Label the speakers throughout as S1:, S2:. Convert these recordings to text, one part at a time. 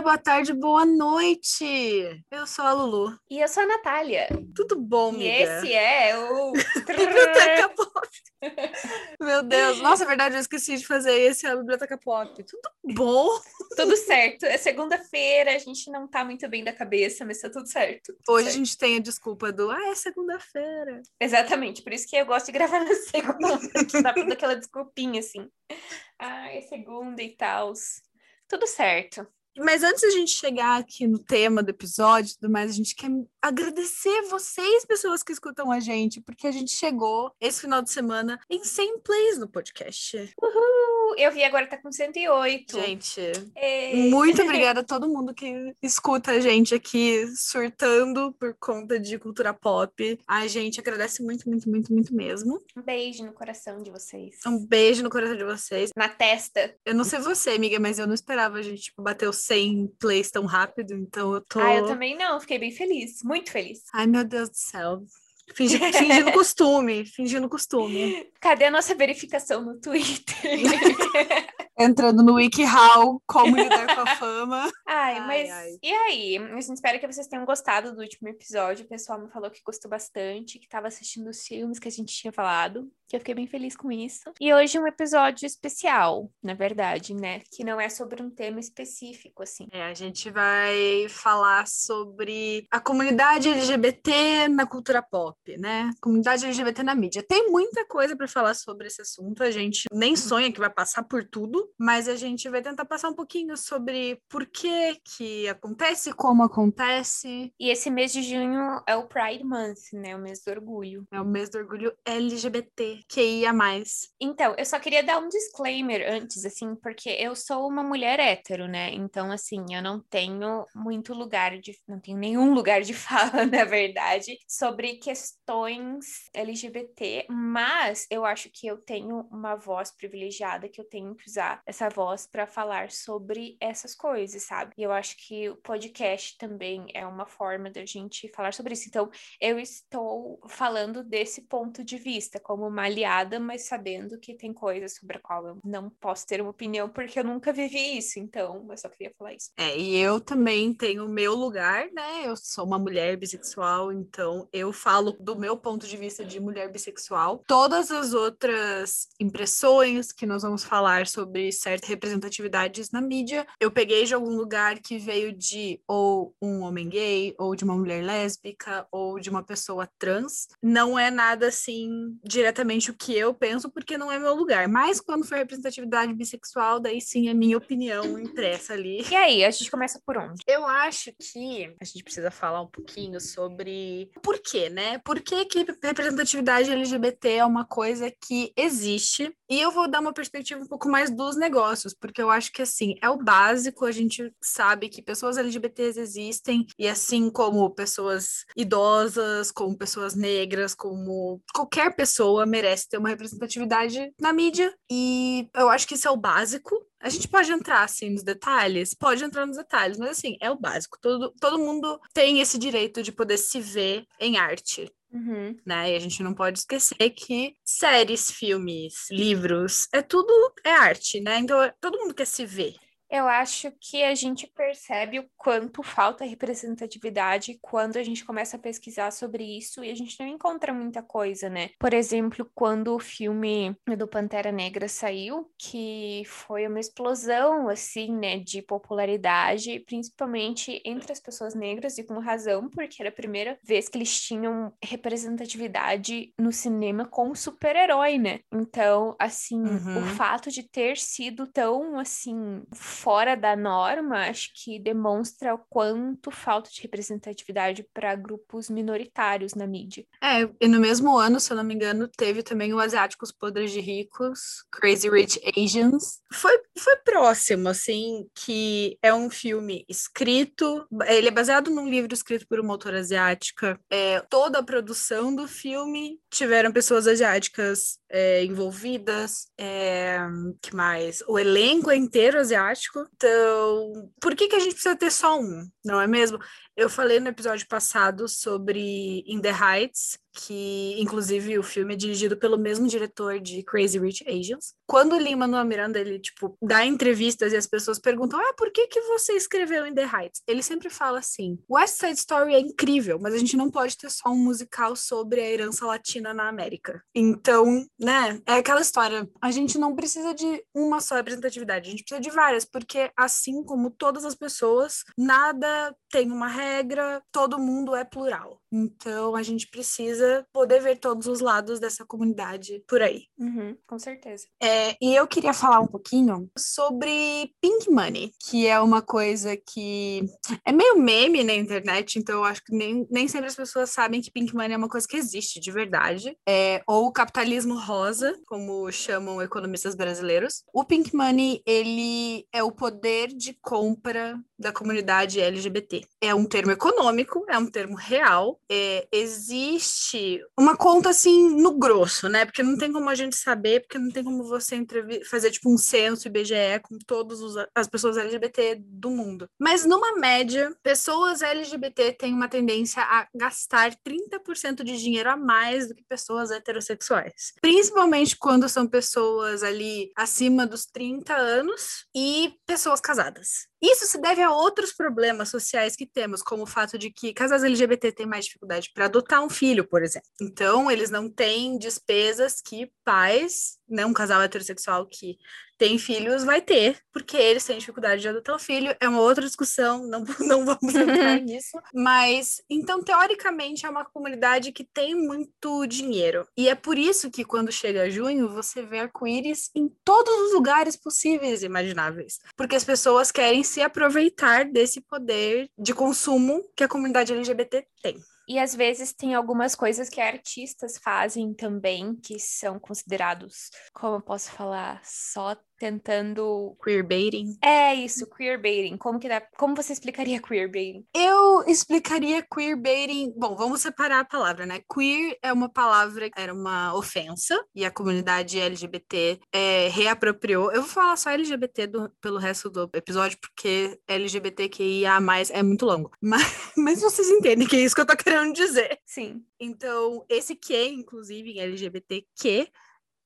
S1: dia, boa tarde, boa noite. Eu sou a Lulu.
S2: E eu sou a Natália.
S1: Tudo bom,
S2: E
S1: amiga?
S2: esse é o.
S1: Biblioteca Pop. Meu Deus, nossa, é verdade, eu esqueci de fazer esse a Biblioteca Pop. Tudo bom?
S2: tudo certo. É segunda-feira, a gente não tá muito bem da cabeça, mas tá tudo certo. Tudo
S1: Hoje a
S2: certo.
S1: gente tem a desculpa do, ah, é segunda-feira.
S2: Exatamente, por isso que eu gosto de gravar na segunda, que dá toda aquela desculpinha assim. Ah, é segunda e tal. Tudo certo.
S1: Mas antes da gente chegar aqui no tema do episódio e tudo mais, a gente quer agradecer vocês, pessoas que escutam a gente, porque a gente chegou esse final de semana em 100 plays no podcast.
S2: Uhul! Eu vi agora tá com 108.
S1: Gente,
S2: É.
S1: muito obrigada a todo mundo que escuta a gente aqui surtando por conta de cultura pop. A gente agradece muito, muito, muito, muito mesmo.
S2: Um beijo no coração de vocês.
S1: Um beijo no coração de vocês.
S2: Na testa.
S1: Eu não sei você, amiga, mas eu não esperava a gente tipo, bater os 100 plays tão rápido, então eu tô.
S2: Ah, eu também não, fiquei bem feliz, muito feliz.
S1: Ai, meu Deus do céu. Fingi- fingindo costume, fingindo costume.
S2: Cadê a nossa verificação no Twitter?
S1: Entrando no WikiHow, como lidar com a fama.
S2: Ai,
S1: Ai,
S2: mas
S1: ai.
S2: e aí? A gente espera que vocês tenham gostado do último episódio. O pessoal me falou que gostou bastante, que estava assistindo os filmes que a gente tinha falado. Que eu fiquei bem feliz com isso. E hoje um episódio especial, na verdade, né? Que não é sobre um tema específico, assim.
S1: É, a gente vai falar sobre a comunidade LGBT na cultura pop, né? Comunidade LGBT na mídia. Tem muita coisa para falar sobre esse assunto. A gente nem sonha que vai passar por tudo, mas a gente vai tentar passar um pouquinho sobre por que que acontece, como acontece.
S2: E esse mês de junho é o Pride Month, né? O mês do orgulho.
S1: É o mês do orgulho LGBT, QIA+.
S2: Então, eu só queria dar um disclaimer antes, assim, porque eu sou uma mulher hétero, né? Então, assim, eu não tenho muito lugar de. Não tenho nenhum lugar de fala, na verdade, sobre questões LGBT, mas eu acho que eu tenho uma voz privilegiada que eu tenho que usar essa voz para falar sobre essas coisas, sabe? E eu acho que o podcast também é uma forma da gente falar sobre isso. Então, eu estou falando desse ponto de vista, como uma aliada, mas sabendo que tem coisas sobre a qual eu não posso ter uma opinião, porque eu nunca vivi isso, então eu só queria falar isso.
S1: É, e eu também tenho o meu lugar, né? Eu sou uma mulher bissexual, então eu falo do meu ponto de vista de mulher bissexual. Todas as outras impressões que nós vamos falar sobre certas representatividades na mídia, eu peguei de algum lugar que veio de ou um homem gay, ou de uma mulher lésbica, ou de uma pessoa trans. Não é nada assim diretamente o que eu penso, porque não é meu lugar. Mas quando for representatividade bissexual, daí sim a minha opinião impressa ali.
S2: E aí, a gente começa por onde?
S1: Eu acho que a gente precisa falar um pouquinho sobre por quê, né? Por que, que representatividade LGBT é uma coisa que existe? E eu vou dar uma perspectiva um pouco mais dos negócios, porque eu acho que assim, é o básico, a gente sabe que pessoas LGBTs existem, e assim como pessoas idosas, como pessoas negras, como qualquer pessoa merece ter uma representatividade na mídia, e eu acho que isso é o básico. A gente pode entrar, assim, nos detalhes? Pode entrar nos detalhes, mas, assim, é o básico. Todo, todo mundo tem esse direito de poder se ver em arte,
S2: Uhum.
S1: né? E a gente não pode esquecer que séries, filmes, livros, é tudo é arte, né? Então, todo mundo quer se ver.
S2: Eu acho que a gente percebe o quanto falta representatividade quando a gente começa a pesquisar sobre isso e a gente não encontra muita coisa, né? Por exemplo, quando o filme do Pantera Negra saiu, que foi uma explosão, assim, né, de popularidade, principalmente entre as pessoas negras e com razão, porque era a primeira vez que eles tinham representatividade no cinema com super-herói, né? Então, assim,
S1: Uhum.
S2: o fato de ter sido tão, assim, fora da norma, acho que demonstra o quanto falta de representatividade para grupos minoritários na mídia.
S1: É, e no mesmo ano, se eu não me engano, teve também o Asiáticos Podres de Ricos, Crazy Rich Asians. Foi, foi próximo, assim, que é um filme escrito, ele é baseado num livro escrito por uma autora asiática. É, toda a produção do filme tiveram pessoas asiáticas é, envolvidas, é, que mais? O elenco é inteiro asiático. Então, por que, que a gente precisa ter só um? Não é mesmo? Eu falei no episódio passado sobre In the Heights, que inclusive o filme é dirigido pelo mesmo diretor de Crazy Rich Asians. Quando o Lin-Manuel Miranda, ele, tipo, dá entrevistas e as pessoas perguntam, ah, por que que você escreveu In The Heights? Ele sempre fala assim, West Side Story é incrível, mas a gente não pode ter só um musical sobre a herança latina na América. Então, né, é aquela história, a gente não precisa de uma só representatividade, a gente precisa de várias, porque assim como todas as pessoas, nada tem uma regra, todo mundo é plural. Então, a gente precisa poder ver todos os lados dessa comunidade por aí.
S2: Uhum, com certeza.
S1: É, e eu queria falar um pouquinho sobre Pink Money, que é uma coisa que é meio meme na internet, então eu acho que nem, nem sempre as pessoas sabem que Pink Money é uma coisa que existe de verdade. É, ou capitalismo rosa, como chamam economistas brasileiros. O Pink Money, ele é o poder de compra da comunidade LGBT. É um termo econômico, é um termo real. É, existe uma conta assim no grosso, né? Porque não tem como a gente saber, porque não tem como você fazer tipo um censo IBGE com todas as pessoas LGBT do mundo. Mas numa média, pessoas LGBT têm uma tendência a gastar 30% de dinheiro a mais do que pessoas heterossexuais. Principalmente quando são pessoas ali acima dos 30 anos e pessoas casadas. Isso se deve a outros problemas sociais que temos, como o fato de que casais LGBT têm mais dificuldade para adotar um filho, por exemplo. Então, eles não têm despesas que pais, né, um casal heterossexual que tem filhos vai ter, porque eles têm dificuldade de adotar um filho. É uma outra discussão, não, não vamos entrar nisso. Mas, então, teoricamente, é uma comunidade que tem muito dinheiro. E é por isso que, quando chega junho, você vê arco-íris em todos os lugares possíveis e imagináveis. Porque as pessoas querem se aproveitar desse poder de consumo que a comunidade LGBT tem.
S2: E às vezes tem algumas coisas que artistas fazem também, que são considerados, como eu posso falar, só tentando
S1: queerbaiting.
S2: É isso, queerbaiting. Como que dá? Como você explicaria queerbaiting?
S1: Eu explicaria queerbaiting. Bom, vamos separar a palavra, né? Queer é uma palavra que era uma ofensa e a comunidade LGBT é, reapropriou. Eu vou falar só LGBT do, pelo resto do episódio porque LGBTQIA+ é muito longo. Mas, mas vocês entendem que é isso que eu tô querendo dizer.
S2: Sim.
S1: Então, esse que, inclusive, em LGBTQ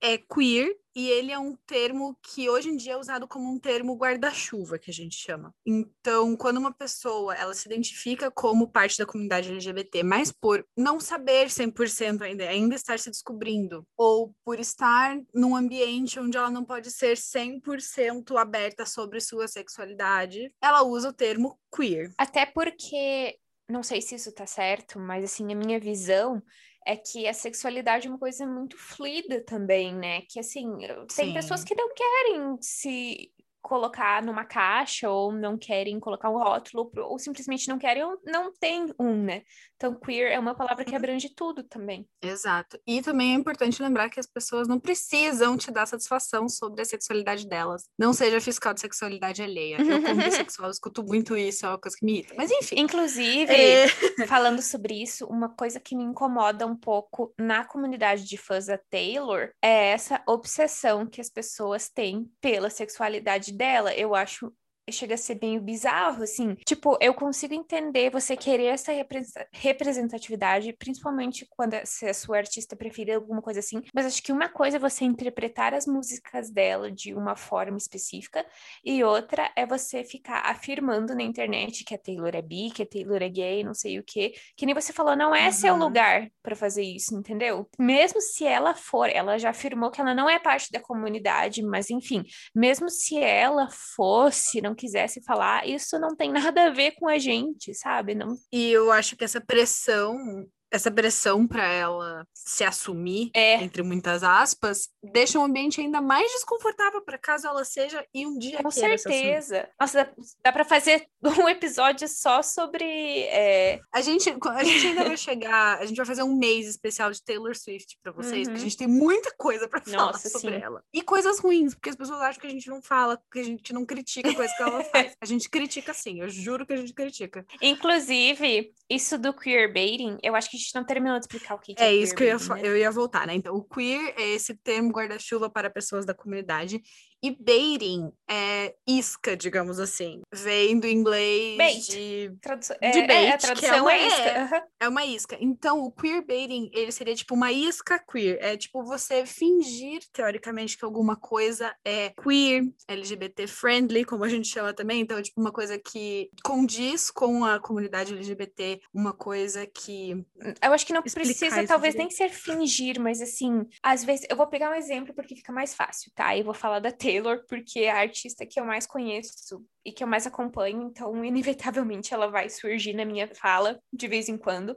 S1: é queer e ele é um termo que hoje em dia é usado como um termo guarda-chuva, que a gente chama. Então, quando uma pessoa ela se identifica como parte da comunidade LGBT, mas por não saber 100% ainda, ainda estar se descobrindo, ou por estar num ambiente onde ela não pode ser 100% aberta sobre sua sexualidade, ela usa o termo queer.
S2: Até porque, não sei se isso tá certo, mas assim, a minha visão é que a sexualidade é uma coisa muito fluida também, né? Que assim, tem Sim. pessoas que não querem se colocar numa caixa ou não querem colocar um rótulo ou simplesmente não querem ou não tem um, né? Então, queer é uma palavra que uhum. abrange tudo também.
S1: Exato. E também é importante lembrar que as pessoas não precisam te dar satisfação sobre a sexualidade delas. Não seja fiscal de sexualidade alheia. Eu, como bissexual, escuto muito isso, é uma coisa que me irrita. Mas, enfim.
S2: Inclusive, é... falando sobre isso, uma coisa que me incomoda um pouco na comunidade de fãs da Taylor é essa obsessão que as pessoas têm pela sexualidade dela. Eu acho chega a ser meio bizarro, assim. Tipo, eu consigo entender você querer essa representatividade, principalmente quando se a sua artista preferida, alguma coisa assim. Mas acho que uma coisa é você interpretar as músicas dela de uma forma específica, e outra é você ficar afirmando na internet que a Taylor é bi, que a Taylor é gay, não sei o quê. Que nem você falou, não é uhum. seu lugar para fazer isso, entendeu? Mesmo se ela for, ela já afirmou que ela não é parte da comunidade, mas enfim, mesmo se ela fosse, não quisesse falar, isso não tem nada a ver com a gente, sabe? Não...
S1: E eu acho que essa pressão essa pressão para ela se assumir, é. entre muitas aspas, deixa o ambiente ainda mais desconfortável para caso ela seja e um dia
S2: Com certeza. Nossa, dá, dá para fazer um episódio só sobre. É...
S1: A, gente, a gente ainda vai chegar, a gente vai fazer um mês especial de Taylor Swift para vocês, uhum. porque a uhum. gente tem muita coisa para falar sobre sim. ela. E coisas ruins, porque as pessoas acham que a gente não fala, que a gente não critica a coisa que ela faz. A gente critica sim, eu juro que a gente critica.
S2: Inclusive, isso do queerbaiting, eu acho que gente não terminou de explicar o que, que
S1: é. É isso que eu ia, né? eu ia voltar, né? Então, o queer é esse termo guarda-chuva para pessoas da comunidade E baiting é isca, digamos assim. Vem do inglês
S2: Bait.
S1: de,
S2: Tradução,
S1: de
S2: é,
S1: bait,
S2: é, a
S1: que
S2: tradução
S1: é uma-
S2: é, isca.
S1: é.
S2: aham.
S1: é uma isca. Então, o queerbaiting, ele seria tipo uma isca queer. É tipo você fingir, teoricamente, que alguma coisa é queer, LGBT friendly, como a gente chama também. Então, é tipo uma coisa que condiz com a comunidade LGBT, uma coisa que
S2: Eu acho que não precisa, talvez,
S1: direito.
S2: nem ser fingir, mas assim, às vezes, eu vou pegar um exemplo porque fica mais fácil, tá? Eu vou falar da Taylor, porque é a artista que eu mais conheço e que eu mais acompanho, então, inevitavelmente, ela vai surgir na minha fala de vez em quando.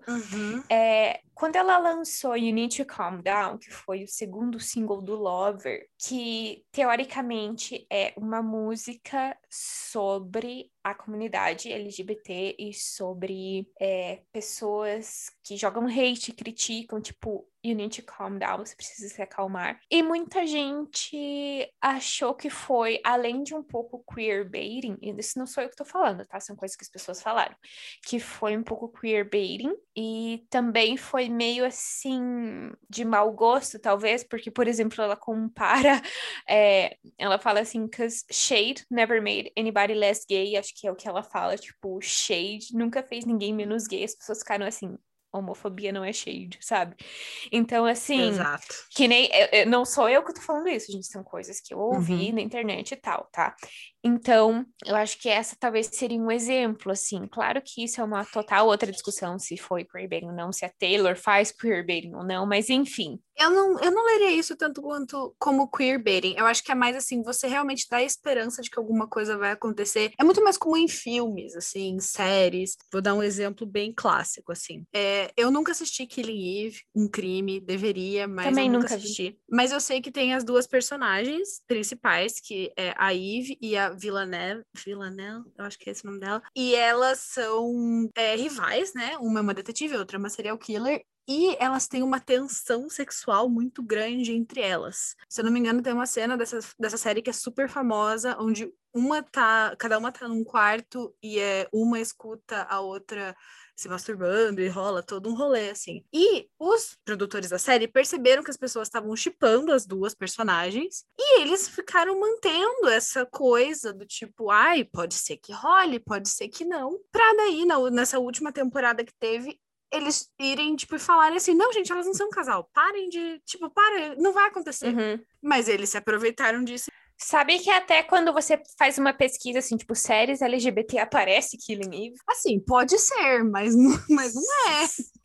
S2: É, quando ela lançou You Need to Calm Down, que foi o segundo single do Lover, que teoricamente é uma música sobre a comunidade LGBT e sobre é, pessoas que jogam hate, criticam, tipo, you need to calm down, você precisa se acalmar. E muita gente achou que foi, além de um pouco queerbaiting, e isso não sou eu que tô falando, tá? São coisas que as pessoas falaram, que foi um pouco queerbaiting e também foi meio assim de mau gosto, talvez, porque, por exemplo, ela compara, é, ela fala assim, cause shade never made anybody less gay, acho que é o que ela fala, tipo, shade nunca fez ninguém menos gay, as pessoas ficaram assim, homofobia não é shade, sabe? Então, assim,
S1: Exato.
S2: que nem. eu- eu- não sou eu que tô falando isso, gente. São coisas que eu ouvi
S1: Uhum.
S2: na internet e tal, tá? Então, eu acho que essa talvez seria um exemplo, assim. Claro que isso é uma total outra discussão, se foi queerbaiting ou não, se a Taylor faz queerbaiting ou não, mas enfim.
S1: Eu não, eu não leria isso tanto quanto como queerbaiting. Eu acho que é mais assim, você realmente dá esperança de que alguma coisa vai acontecer. É muito mais comum em filmes, assim, em séries. Vou dar um exemplo bem clássico, assim. É, eu nunca assisti Killing Eve, um crime, deveria, mas
S2: Também
S1: nunca,
S2: nunca vi.
S1: assisti. Mas eu sei que tem as duas personagens principais, que é a Eve e a Villanelle. Villanelle, eu acho que é esse o nome dela. E elas são é, rivais, né? Uma é uma detetive, outra é uma serial killer. E elas têm uma tensão sexual muito grande entre elas. Se eu não me engano, tem uma cena dessa, dessa série que é super famosa, onde uma tá. Cada uma tá num quarto e é, uma escuta a outra se masturbando e rola todo um rolê, assim. E os produtores da série perceberam que as pessoas estavam chipando as duas personagens e eles ficaram mantendo essa coisa do tipo, ai, pode ser que role, pode ser que não. Pra daí, na, nessa última temporada que teve, eles irem, tipo, e falarem assim, não, gente, elas não são um casal, parem de, tipo, para, não vai acontecer.
S2: Uhum.
S1: Mas eles se aproveitaram disso.
S2: Sabe que até quando você faz uma pesquisa, assim, tipo, séries LGBT, aparece Killing Eve?
S1: Assim, pode ser, mas não, mas não é.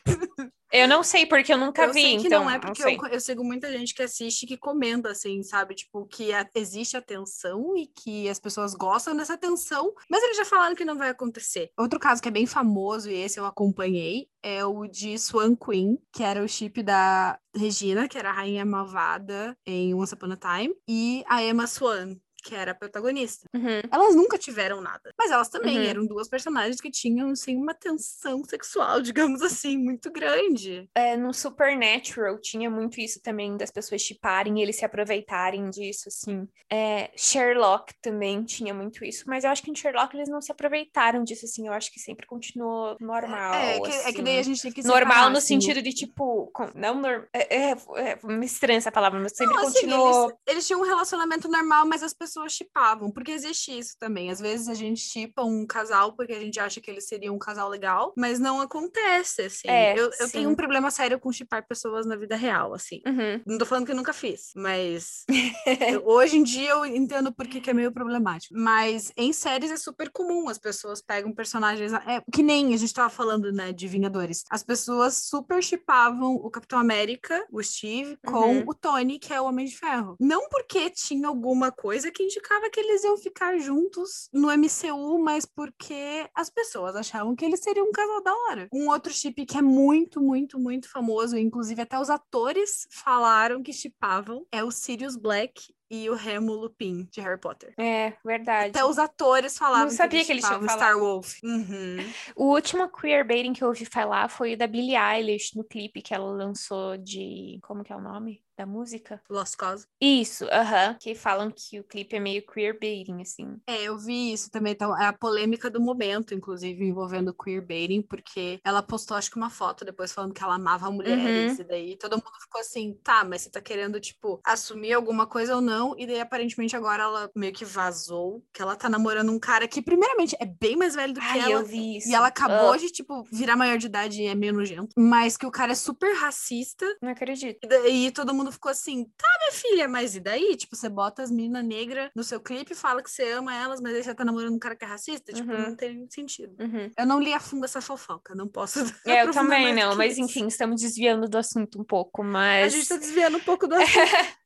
S2: Eu não sei, porque eu nunca
S1: eu
S2: vi,
S1: sei que
S2: então
S1: não é porque eu, eu sigo muita gente que assiste que comenta, assim, sabe? Tipo, que a- existe a tensão e que as pessoas gostam dessa tensão, mas eles já falaram que não vai acontecer. Outro caso que é bem famoso, e esse eu acompanhei, é o de Swan Queen, que era o chip da Regina, que era a rainha malvada em Once Upon a Time, e a Emma Swan, que era a protagonista.
S2: Uhum.
S1: Elas nunca tiveram nada, mas elas também
S2: Uhum.
S1: eram duas personagens que tinham, assim, uma tensão sexual, digamos assim, muito grande.
S2: É, no Supernatural tinha muito isso também, das pessoas chiparem e eles se aproveitarem disso, assim. É, Sherlock também tinha muito isso, mas eu acho que em Sherlock eles não se aproveitaram disso, assim. Eu acho que sempre continuou normal.
S1: É, que, é que daí a
S2: assim.
S1: gente tem que
S2: Normal
S1: separar,
S2: no
S1: assim,
S2: sentido de, tipo, com- não normal. É, é, é, me estranha essa palavra, mas sempre
S1: Não, assim,
S2: continuou.
S1: eles, eles tinham um relacionamento normal, mas as pessoas chipavam, porque existe isso também. Às vezes a gente chipa um casal porque a gente acha que eles seriam um casal legal, mas não acontece, assim.
S2: É,
S1: eu, eu tenho um problema sério com chipar pessoas na vida real, assim.
S2: Uhum.
S1: Não tô falando que eu nunca fiz, mas eu- hoje em dia eu entendo por que, que é meio problemático. Mas em séries é super comum, as pessoas pegam personagens. É, que nem a gente tava falando, né, de Vingadores. As pessoas super chipavam o Capitão América, o Steve, com
S2: Uhum.
S1: o Tony, que é o Homem de Ferro. Não porque tinha alguma coisa que indicava que eles iam ficar juntos no MCU, mas porque as pessoas achavam que eles seriam um casal da hora. Um outro chip que é muito, muito, muito famoso, inclusive até os atores falaram que chipavam, é o Sirius Black e o Remo Lupin, de Harry Potter.
S2: É, verdade.
S1: Até os atores falavam
S2: Não sabia que eles tinham
S1: Star Wolf. Uhum.
S2: O último queerbaiting que eu ouvi falar foi o da Billie Eilish, no clipe que ela lançou de... Como que é o nome? da música?
S1: Lost Cause.
S2: Isso, aham. que falam que o clipe é meio queerbaiting, assim.
S1: É, eu vi isso também. Então, é a polêmica do momento, inclusive, envolvendo queerbaiting, porque ela postou, acho que uma foto depois falando que ela amava mulheres,
S2: Uhum.
S1: e daí todo mundo ficou assim, tá, mas você tá querendo, tipo, assumir alguma coisa ou não? E daí, aparentemente, agora ela meio que vazou que ela tá namorando um cara que, primeiramente, é bem mais velho do que
S2: Ai,
S1: ela.
S2: eu vi isso.
S1: E ela acabou
S2: Ah,
S1: de, tipo, virar maior de idade e é meio nojento. Mas que o cara é super racista.
S2: não acredito.
S1: E daí todo mundo ficou assim, tá, minha filha, mas e daí? Tipo, você bota as meninas negras no seu clipe, fala que você ama elas, mas aí você tá namorando um cara que é racista? Tipo,
S2: Uhum.
S1: não tem nenhum sentido.
S2: Uhum.
S1: Eu não li a fundo essa fofoca, não posso.
S2: É, eu também não, mas
S1: isso.
S2: enfim, estamos desviando do assunto um pouco,
S1: A
S2: mas.
S1: gente tá desviando um pouco do assunto.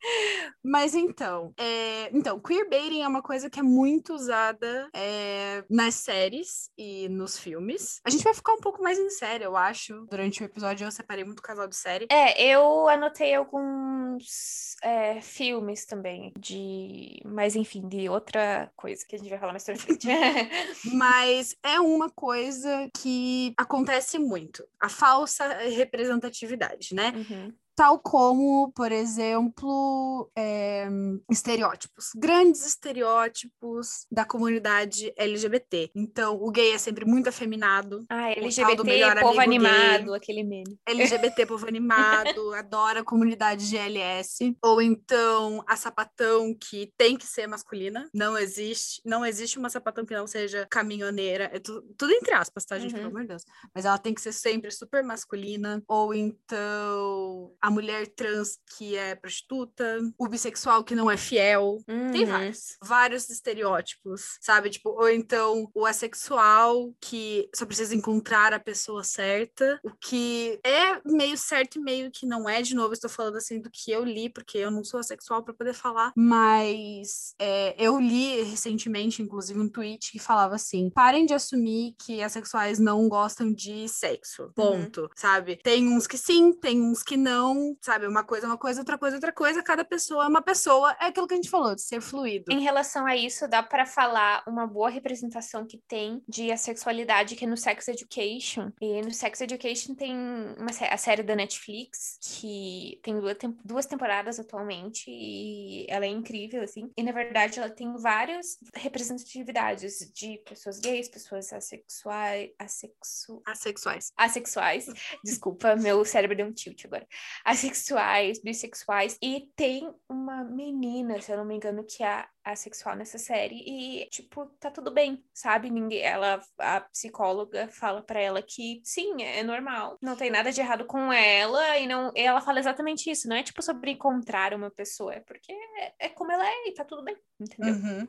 S1: Mas então, é... então, queerbaiting é uma coisa que é muito usada é, nas séries e nos filmes. A gente vai ficar um pouco mais em série, eu acho. Durante o episódio eu separei muito casal de série.
S2: É, eu anotei alguns é, filmes também, de. Mas enfim, de outra coisa que a gente vai falar mais pra frente.
S1: Mas é uma coisa que acontece muito, a falsa representatividade, né?
S2: Uhum.
S1: Tal como, por exemplo, é, estereótipos, grandes estereótipos da comunidade LGBT. Então, o gay é sempre muito afeminado,
S2: Ah, LGBT, povo
S1: amigo gay.
S2: animado, aquele meme.
S1: LGBT, povo animado, adora a comunidade GLS. Ou então a sapatão que tem que ser masculina. Não existe, não existe uma sapatão que não seja caminhoneira. É tu- tudo entre aspas, tá, gente?
S2: Uhum.
S1: Pelo amor de Deus. Mas ela tem que ser sempre super masculina. Ou então a mulher trans que é prostituta. O bissexual que não é fiel. Tem
S2: Uhum.
S1: vários. Vários estereótipos, sabe? Tipo, ou então o assexual que só precisa encontrar a pessoa certa. O que é meio certo e meio que não é. De novo, estou falando assim do que eu li, porque eu não sou assexual para poder falar. Mas é, eu li recentemente, inclusive, um tweet que falava assim: parem de assumir que assexuais não gostam de sexo. Ponto. Sabe? Tem uns que sim, tem uns que não. Sabe? Uma coisa é uma coisa, outra coisa é outra coisa. Cada pessoa é uma pessoa. É aquilo que a gente falou, de ser fluido.
S2: Em relação a isso, dá pra falar uma boa representação que tem de assexualidade que é no Sex Education. E no Sex Education tem uma, a série da Netflix, que tem duas, tem- duas temporadas atualmente, e ela é incrível, assim. E na verdade ela tem várias representatividades de pessoas gays, pessoas assexuais, assexu,
S1: Assexuais.
S2: assexuais, desculpa, meu cérebro deu um tilt agora. Assexuais, bissexuais, e tem uma menina, se eu não me engano, que é assexual nessa série, e, tipo, tá tudo bem, sabe? Ninguém, ela, a psicóloga fala pra ela que sim, é normal, não tem nada de errado com ela, e não, e ela fala exatamente isso, não é tipo sobre encontrar uma pessoa, é porque é, é como ela é e tá tudo bem, entendeu?
S1: Uhum.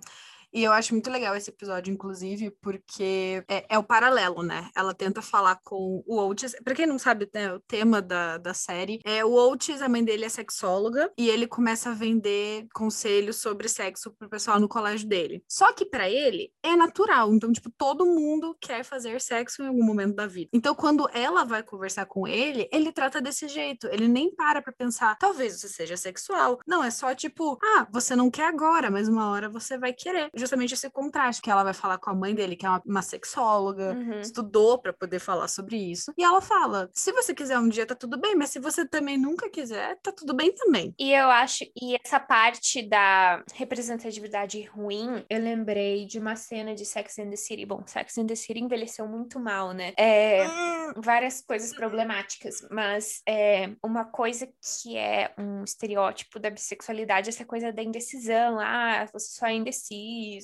S1: E eu acho muito legal esse episódio, inclusive, porque é, é o paralelo, né? Ela tenta falar com o Oates. Pra quem não sabe, né, o tema da, da série é o Oates, a mãe dele é sexóloga, e ele começa a vender conselhos sobre sexo pro pessoal no colégio dele. Só que pra ele é natural. Então, tipo, todo mundo quer fazer sexo em algum momento da vida. Então, quando ela vai conversar com ele, ele trata desse jeito. Ele nem para pra pensar, talvez você seja sexual. Não, é só tipo, ah, você não quer agora, mas uma hora você vai querer. Justamente esse contraste que ela vai falar com a mãe dele, que é uma, uma sexóloga,
S2: Uhum.
S1: estudou pra poder falar sobre isso. E ela fala: se você quiser um dia, tá tudo bem, mas se você também nunca quiser, tá tudo bem também.
S2: E eu acho, e essa parte da representatividade ruim, eu lembrei de uma cena de Sex and the City. Bom, Sex and the City envelheceu muito mal, né? É,
S1: Hum,
S2: várias coisas problemáticas, mas é, uma coisa que é um estereótipo da bissexualidade, essa coisa da indecisão, ah, você só é indeciso,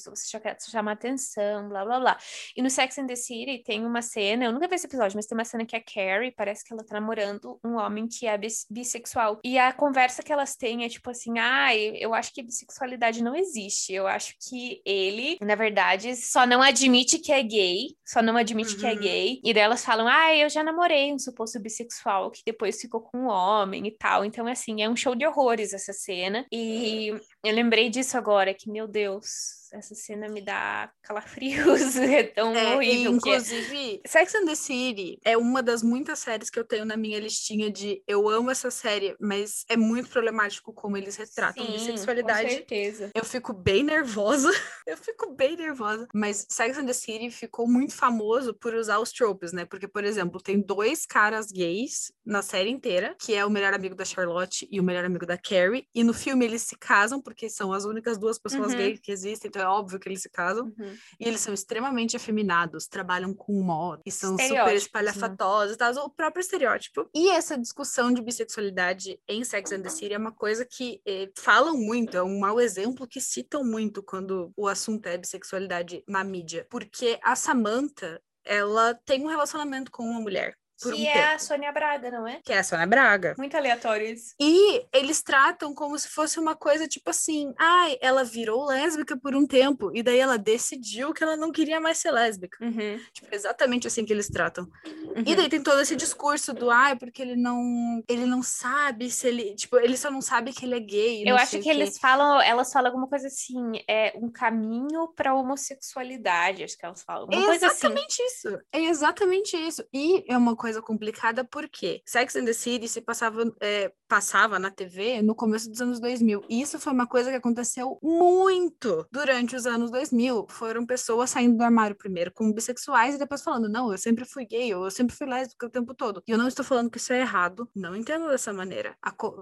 S2: você só quer chamar atenção, blá blá blá. E no Sex and the City tem uma cena, eu nunca vi esse episódio, mas tem uma cena que a Carrie parece que ela tá namorando um homem que é bis- bissexual. E a conversa que elas têm é tipo assim, ah, eu acho que bissexualidade não existe. Eu acho que ele, na verdade, só não admite que é gay, só não admite que é
S1: Uhum.
S2: gay. E daí elas falam, ah, eu já namorei um suposto bissexual que depois ficou com um homem e tal. Então, assim, é um show de horrores essa cena. E Eu lembrei disso agora, que, meu Deus, essa cena me dá calafrios, é tão é, horrível.
S1: inclusive,
S2: é.
S1: Sex and the City é uma das muitas séries que eu tenho na minha listinha de eu amo essa série, mas é muito problemático como eles retratam
S2: Sim,
S1: bissexualidade.
S2: Com certeza.
S1: Eu fico bem nervosa, eu fico bem nervosa. Mas Sex and the City ficou muito famoso por usar os tropes, né? Porque, por exemplo, tem dois caras gays na série inteira, que é o melhor amigo da Charlotte e o melhor amigo da Carrie, e no filme eles se casam porque são as únicas duas pessoas uhum. gays que existem, então é óbvio que eles se casam. Uhum. E eles são extremamente afeminados, trabalham com moda e são super né? espalhafatosos, né? o próprio estereótipo. E essa discussão de bissexualidade em Sex and the City é uma coisa que eh, falam muito, é um mau exemplo que citam muito quando o assunto é bissexualidade na mídia. Porque a Samantha, ela tem um relacionamento com uma mulher
S2: por que um é tempo. a Sônia Braga, não é?
S1: Que é a Sônia Braga.
S2: Muito aleatório isso.
S1: E eles tratam como se fosse uma coisa tipo assim: ai, ela virou lésbica por um tempo, e daí ela decidiu que ela não queria mais ser lésbica.
S2: Uhum.
S1: Tipo, exatamente assim que eles tratam. Uhum. E daí tem todo esse discurso do ai, porque ele não. Ele não sabe se ele. Tipo, ele só não sabe que ele é gay.
S2: Eu acho que eles falam, elas falam alguma coisa assim, é um caminho pra homossexualidade, acho que elas falam. Uma
S1: é
S2: coisa
S1: exatamente
S2: assim.
S1: isso. É exatamente isso. E é uma coisa complicada porque Sex and the City se passava, é, passava na TV no começo dos anos 2000. E isso foi uma coisa que aconteceu muito durante os anos 2000. Foram pessoas saindo do armário primeiro como bissexuais e depois falando, não, eu sempre fui gay, eu sempre fui lésbica o tempo todo. E eu não estou falando que isso é errado, não entendo dessa maneira.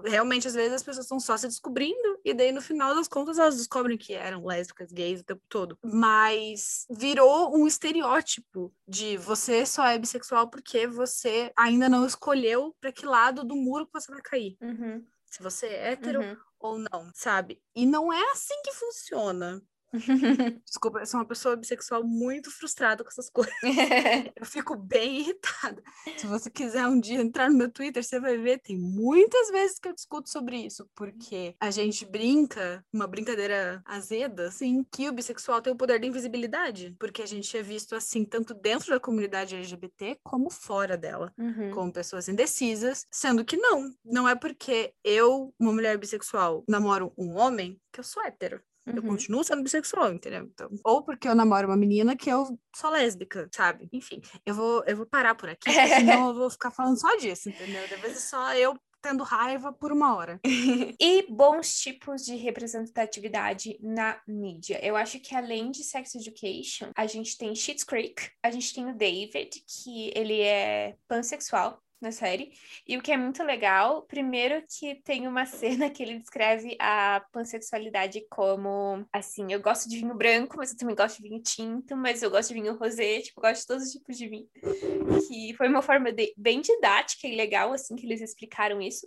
S1: Realmente, às vezes, as pessoas estão só se descobrindo e daí, no final das contas, elas descobrem que eram lésbicas, gays o tempo todo. Mas virou um estereótipo de você só é bissexual porque você ainda não escolheu para que lado do muro que você vai cair.
S2: Uhum.
S1: Se você é hétero uhum. ou não, sabe? E não é assim que funciona. Desculpa, eu sou uma pessoa bissexual muito frustrada com essas coisas. eu fico bem irritada. Se você quiser um dia entrar no meu Twitter, você vai ver, tem muitas vezes que eu discuto sobre isso, porque a gente brinca, uma brincadeira azeda, assim, que o bissexual tem o poder da invisibilidade, porque a gente é visto assim, tanto dentro da comunidade LGBT como fora dela,
S2: uhum.
S1: como pessoas indecisas, sendo que não, não é porque eu, uma mulher bissexual, namoro um homem, que eu sou hétero. Uhum. Eu continuo sendo bissexual, entendeu? Então, ou porque eu namoro uma menina que eu sou lésbica, sabe? Enfim, eu vou, eu vou parar por aqui, senão eu vou ficar falando só disso, entendeu? Deve ser só eu tendo raiva por uma hora.
S2: e bons tipos de representatividade na mídia. Eu acho que além de Sex Education, a gente tem Schitt's Creek, a gente tem o David, que ele é pansexual, na série. E o que é muito legal, primeiro que tem uma cena que ele descreve a pansexualidade como assim, eu gosto de vinho branco, mas eu também gosto de vinho tinto, mas eu gosto de vinho rosé, tipo, eu gosto de todos os tipos de vinho. Que foi uma forma de, bem didática e legal, assim, que eles explicaram isso.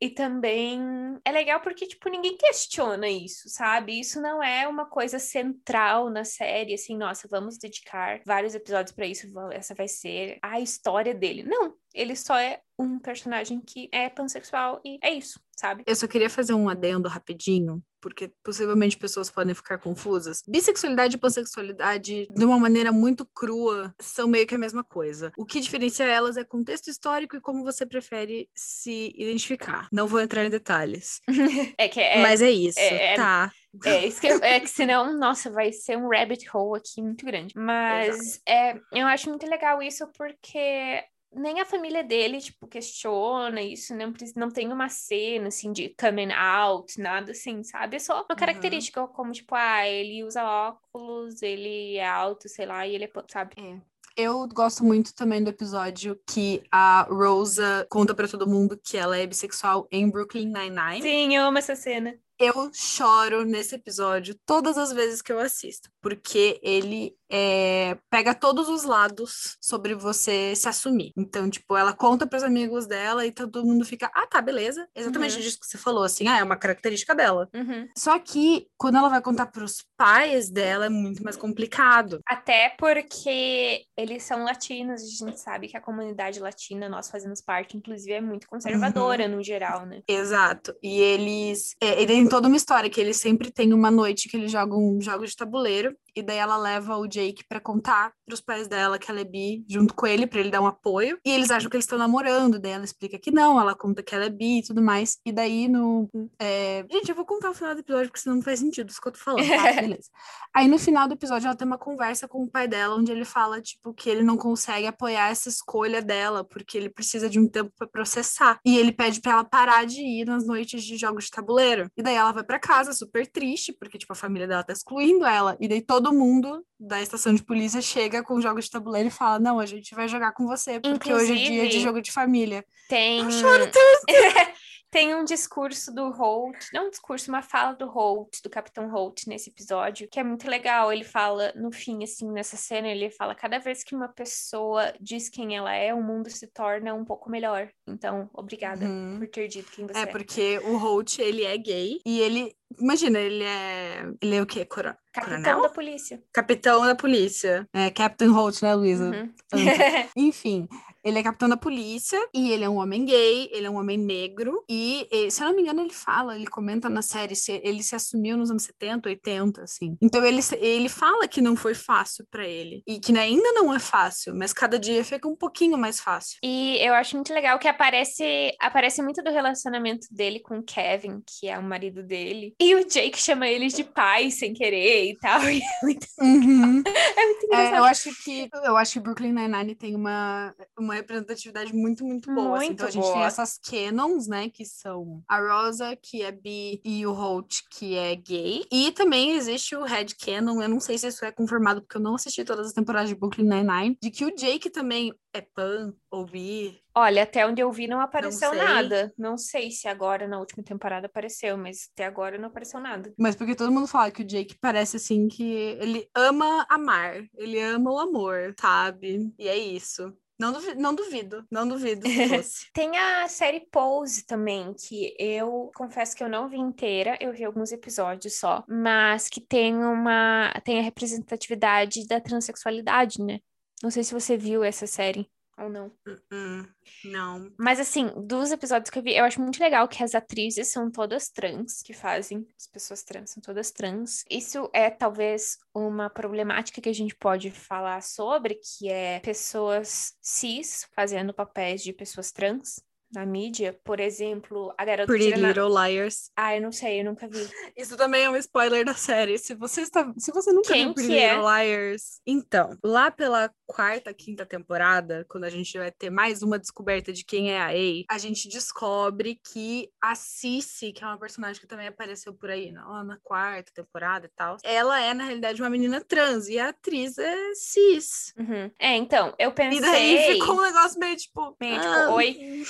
S2: E também é legal porque, tipo, ninguém questiona isso, sabe? Isso não é uma coisa central na série, assim, nossa, vamos dedicar vários episódios para isso, essa vai ser a história dele. Não, ele só é um personagem que é pansexual e é isso, sabe?
S1: Eu só queria fazer um adendo rapidinho, porque possivelmente pessoas podem ficar confusas. Bissexualidade e pansexualidade, de uma maneira muito crua, são meio que a mesma coisa. O que diferencia elas é contexto histórico e como você prefere se identificar. Não vou entrar em detalhes.
S2: é que é,
S1: Mas é isso,
S2: é,
S1: é tá.
S2: É, isso que, é que senão, nossa, vai ser um rabbit hole aqui muito grande. Mas é, eu acho muito legal isso porque nem a família dele, tipo, questiona isso, não, não tem uma cena, assim, de coming out, nada assim, sabe? É só uma uhum. característica, uhum. como, tipo, ah, ele usa óculos, ele é alto, sei lá, e ele é, sabe?
S1: É. Eu gosto muito também do episódio que a Rosa conta para todo mundo que ela é bissexual em Brooklyn Nine-Nine.
S2: Sim, eu amo essa cena
S1: eu choro nesse episódio todas as vezes que eu assisto, porque ele é, pega todos os lados sobre você se assumir. Então, tipo, ela conta para os amigos dela e todo mundo fica, ah, tá, beleza. Exatamente uhum. disso que você falou, assim, ah, é uma característica dela.
S2: Uhum.
S1: Só que quando ela vai contar para os pais dela é muito mais complicado.
S2: Até porque eles são latinos, a gente sabe que a comunidade latina, nós fazemos parte, inclusive, é muito conservadora uhum. no geral, né?
S1: Exato. E eles, é, ele tem toda uma história que eles sempre têm uma noite que eles jogam jogos de tabuleiro e daí ela leva o Jake para contar pros pais dela que ela é bi, junto com ele, para ele dar um apoio. E eles acham que eles estão namorando, daí ela explica que não, ela conta que ela é bi e tudo mais. E daí no. É... Gente, eu vou contar o final do episódio, porque senão não faz sentido isso que eu tô falando, tá? Beleza. Aí no final do episódio ela tem uma conversa com o pai dela, onde ele fala, tipo, que ele não consegue apoiar essa escolha dela, porque ele precisa de um tempo para processar. E ele pede para ela parar de ir nas noites de jogos de tabuleiro. E daí ela vai para casa super triste, porque, tipo, a família dela tá excluindo ela. E daí todo mundo da estação de polícia chega com jogos de tabuleiro e fala: Não, a gente vai jogar com você, porque Inclusive, hoje é dia de jogo de família.
S2: Tem. Eu choro tanto. Tem um discurso do Holt, não um discurso, uma fala do Holt, do Capitão Holt nesse episódio, que é muito legal. Ele fala, no fim, assim, nessa cena, ele fala: cada vez que uma pessoa diz quem ela é, o mundo se torna um pouco melhor. Então, obrigada uhum. por ter dito quem você é.
S1: É, porque o Holt, ele é gay e ele Imagina, ele é. Ele é o quê? Coro...
S2: Capitão Coronel? da polícia.
S1: Capitão da polícia. É, Captain Holt, né, Luísa? Uhum. Enfim, ele é capitão da polícia e ele é um homem gay, ele é um homem negro. E, se eu não me engano, ele fala, ele comenta na série, se ele se assumiu nos anos 70, 80, assim. Então ele, ele fala que não foi fácil para ele. E que ainda não é fácil, mas cada dia fica um pouquinho mais fácil.
S2: E eu acho muito legal que aparece, aparece muito do relacionamento dele com o Kevin, que é o marido dele. E o Jake chama eles de pai sem querer e tal. E é muito,
S1: uhum. é muito engraçado. É, eu acho que eu acho que Brooklyn Nine-Nine tem uma, uma representatividade muito, muito boa. Muito assim. Então a gente boa. tem essas canons, né? Que são a Rosa, que é bi, e o Holt, que é gay. E também existe o Red Canon. Eu não sei se isso é confirmado, porque eu não assisti todas as temporadas de Brooklyn Nine-Nine. De que o Jake também é pan ou bi.
S2: Olha, até onde eu vi não apareceu não nada. Não sei se agora na última temporada apareceu, mas até agora não apareceu nada.
S1: Mas porque todo mundo fala que o Jake parece assim que ele ama amar, ele ama o amor, sabe? E é isso. Não duvido, não duvido, não duvido fosse.
S2: Tem a série Pose também, que eu confesso que eu não vi inteira, eu vi alguns episódios só, mas que tem uma tem a representatividade da transexualidade, né? Não sei se você viu essa série ou não.
S1: Uh -uh, não.
S2: Mas assim, dos episódios que eu vi, eu acho muito legal que as atrizes são todas trans, que fazem, as pessoas trans são todas trans. Isso é talvez uma problemática que a gente pode falar sobre, que é pessoas cis fazendo papéis de pessoas trans na mídia, por exemplo, a garota
S1: Pretty Little Liars.
S2: Ah, eu não sei, eu nunca vi.
S1: Isso também é um spoiler da série. Se você está, se você nunca
S2: Quem
S1: viu Pretty
S2: é?
S1: Little Liars, então, lá pela quarta, quinta temporada, quando a gente vai ter mais uma descoberta de quem é a A, a gente descobre que a Cici, que é uma personagem que também apareceu por aí, na, na quarta temporada e tal, ela é na realidade uma menina trans e a atriz é cis.
S2: Uhum. É, então, eu pensei.
S1: E daí ficou um negócio meio tipo,
S2: meio tipo, ah, oi.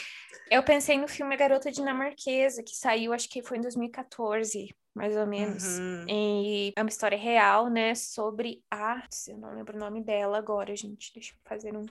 S2: Eu pensei no filme Garota Dinamarquesa, que saiu, acho que foi em 2014, mais ou menos. Uhum. E é uma história real, né? Sobre a. Eu não lembro o nome dela agora, gente. Deixa eu fazer um.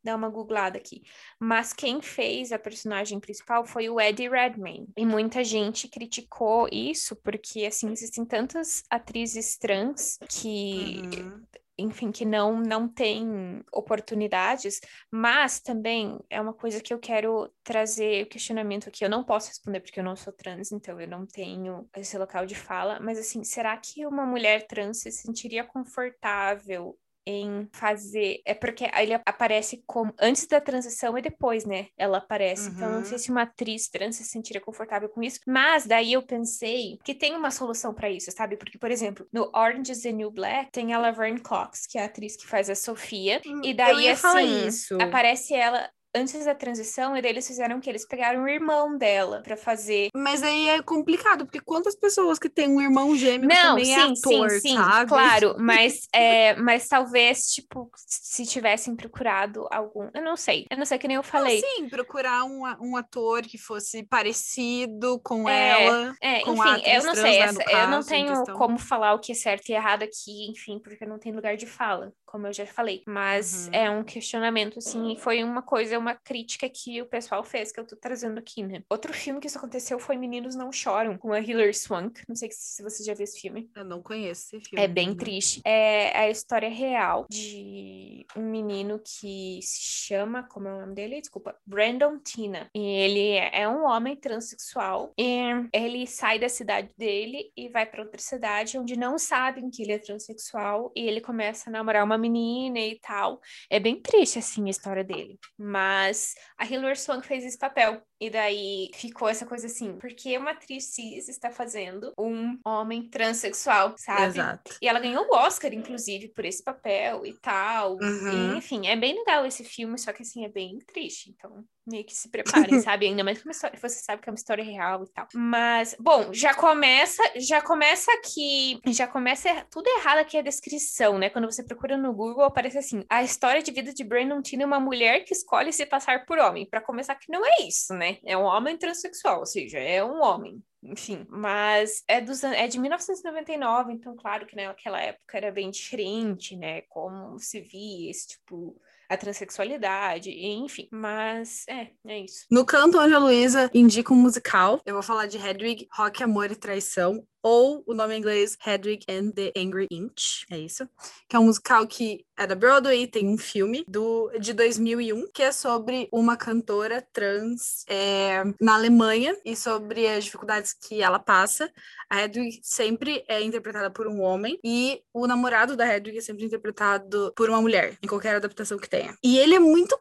S2: Dar uma googlada aqui. Mas quem fez a personagem principal foi o Eddie Redmayne. E muita gente criticou isso, porque, assim, existem tantas atrizes trans que. Uhum enfim, que não, não tem oportunidades, mas também é uma coisa que eu quero trazer o questionamento aqui. Eu não posso responder porque eu não sou trans, então eu não tenho esse local de fala, mas assim, será que uma mulher trans se sentiria confortável em fazer. É porque ele aparece como antes da transição e depois, né? Ela aparece. Uhum. Então, não sei se uma atriz trans se sentiria confortável com isso. Mas daí eu pensei que tem uma solução para isso, sabe? Porque, por exemplo, no Orange is the New Black tem a Laverne Cox, que é a atriz que faz a Sofia. Hum, e daí, assim, aparece ela antes da transição, e eles fizeram que eles pegaram o irmão dela para fazer.
S1: Mas aí é complicado, porque quantas pessoas que têm um irmão gêmeo Não, também é sim, é ator, sim, sim, sabe?
S2: Claro, mas, é, mas talvez, tipo, se tivessem procurado algum. Eu não sei. Eu não sei que nem eu falei.
S1: Não, sim, procurar um, um ator que fosse parecido com é, ela.
S2: É,
S1: com
S2: enfim, eu não sei. Né, essa, caso, eu não tenho como falar o que é certo e errado aqui, enfim, porque não tem lugar de fala. Como eu já falei. Mas uhum. é um questionamento, assim, e foi uma coisa, uma crítica que o pessoal fez, que eu tô trazendo aqui, né? Outro filme que isso aconteceu foi Meninos Não Choram, com a Hilary Swank. Não sei se você já viu esse filme.
S1: Eu não conheço esse filme.
S2: É bem triste. É a história real de um menino que se chama, como é o nome dele? Desculpa, Brandon Tina. E ele é um homem transexual. E ele sai da cidade dele e vai para outra cidade onde não sabem que ele é transexual e ele começa a namorar uma menina e tal. É bem triste assim a história dele. Mas a Hilary Swank fez esse papel. E daí ficou essa coisa assim, porque uma atriz cis está fazendo um homem transexual, sabe?
S1: Exato.
S2: E ela ganhou o Oscar, inclusive, por esse papel e tal. Uhum. E, enfim, é bem legal esse filme, só que assim, é bem triste. Então, meio que se preparem, sabe? Ainda mais que história, você sabe que é uma história real e tal. Mas, bom, já começa, já começa aqui, já começa tudo errado aqui a descrição, né? Quando você procura no Google, aparece assim: a história de vida de Brandon Tina é uma mulher que escolhe se passar por homem. Para começar, que não é isso, né? É um homem transexual, ou seja, é um homem enfim, mas é, dos, é de 1999, então claro que naquela época era bem diferente, né, como se via esse tipo a transexualidade, enfim. Mas é, é isso.
S1: No canto onde a Luísa indica um musical, eu vou falar de Hedwig, Rock, Amor e Traição, ou o nome em inglês Hedwig and the Angry Inch, é isso, que é um musical que é da Broadway, tem um filme do, de 2001 que é sobre uma cantora trans é, na Alemanha e sobre as dificuldades que ela passa. A Hedwig sempre é interpretada por um homem e o namorado da Hedwig é sempre interpretado por uma mulher, em qualquer adaptação que tenha. E ele é muito...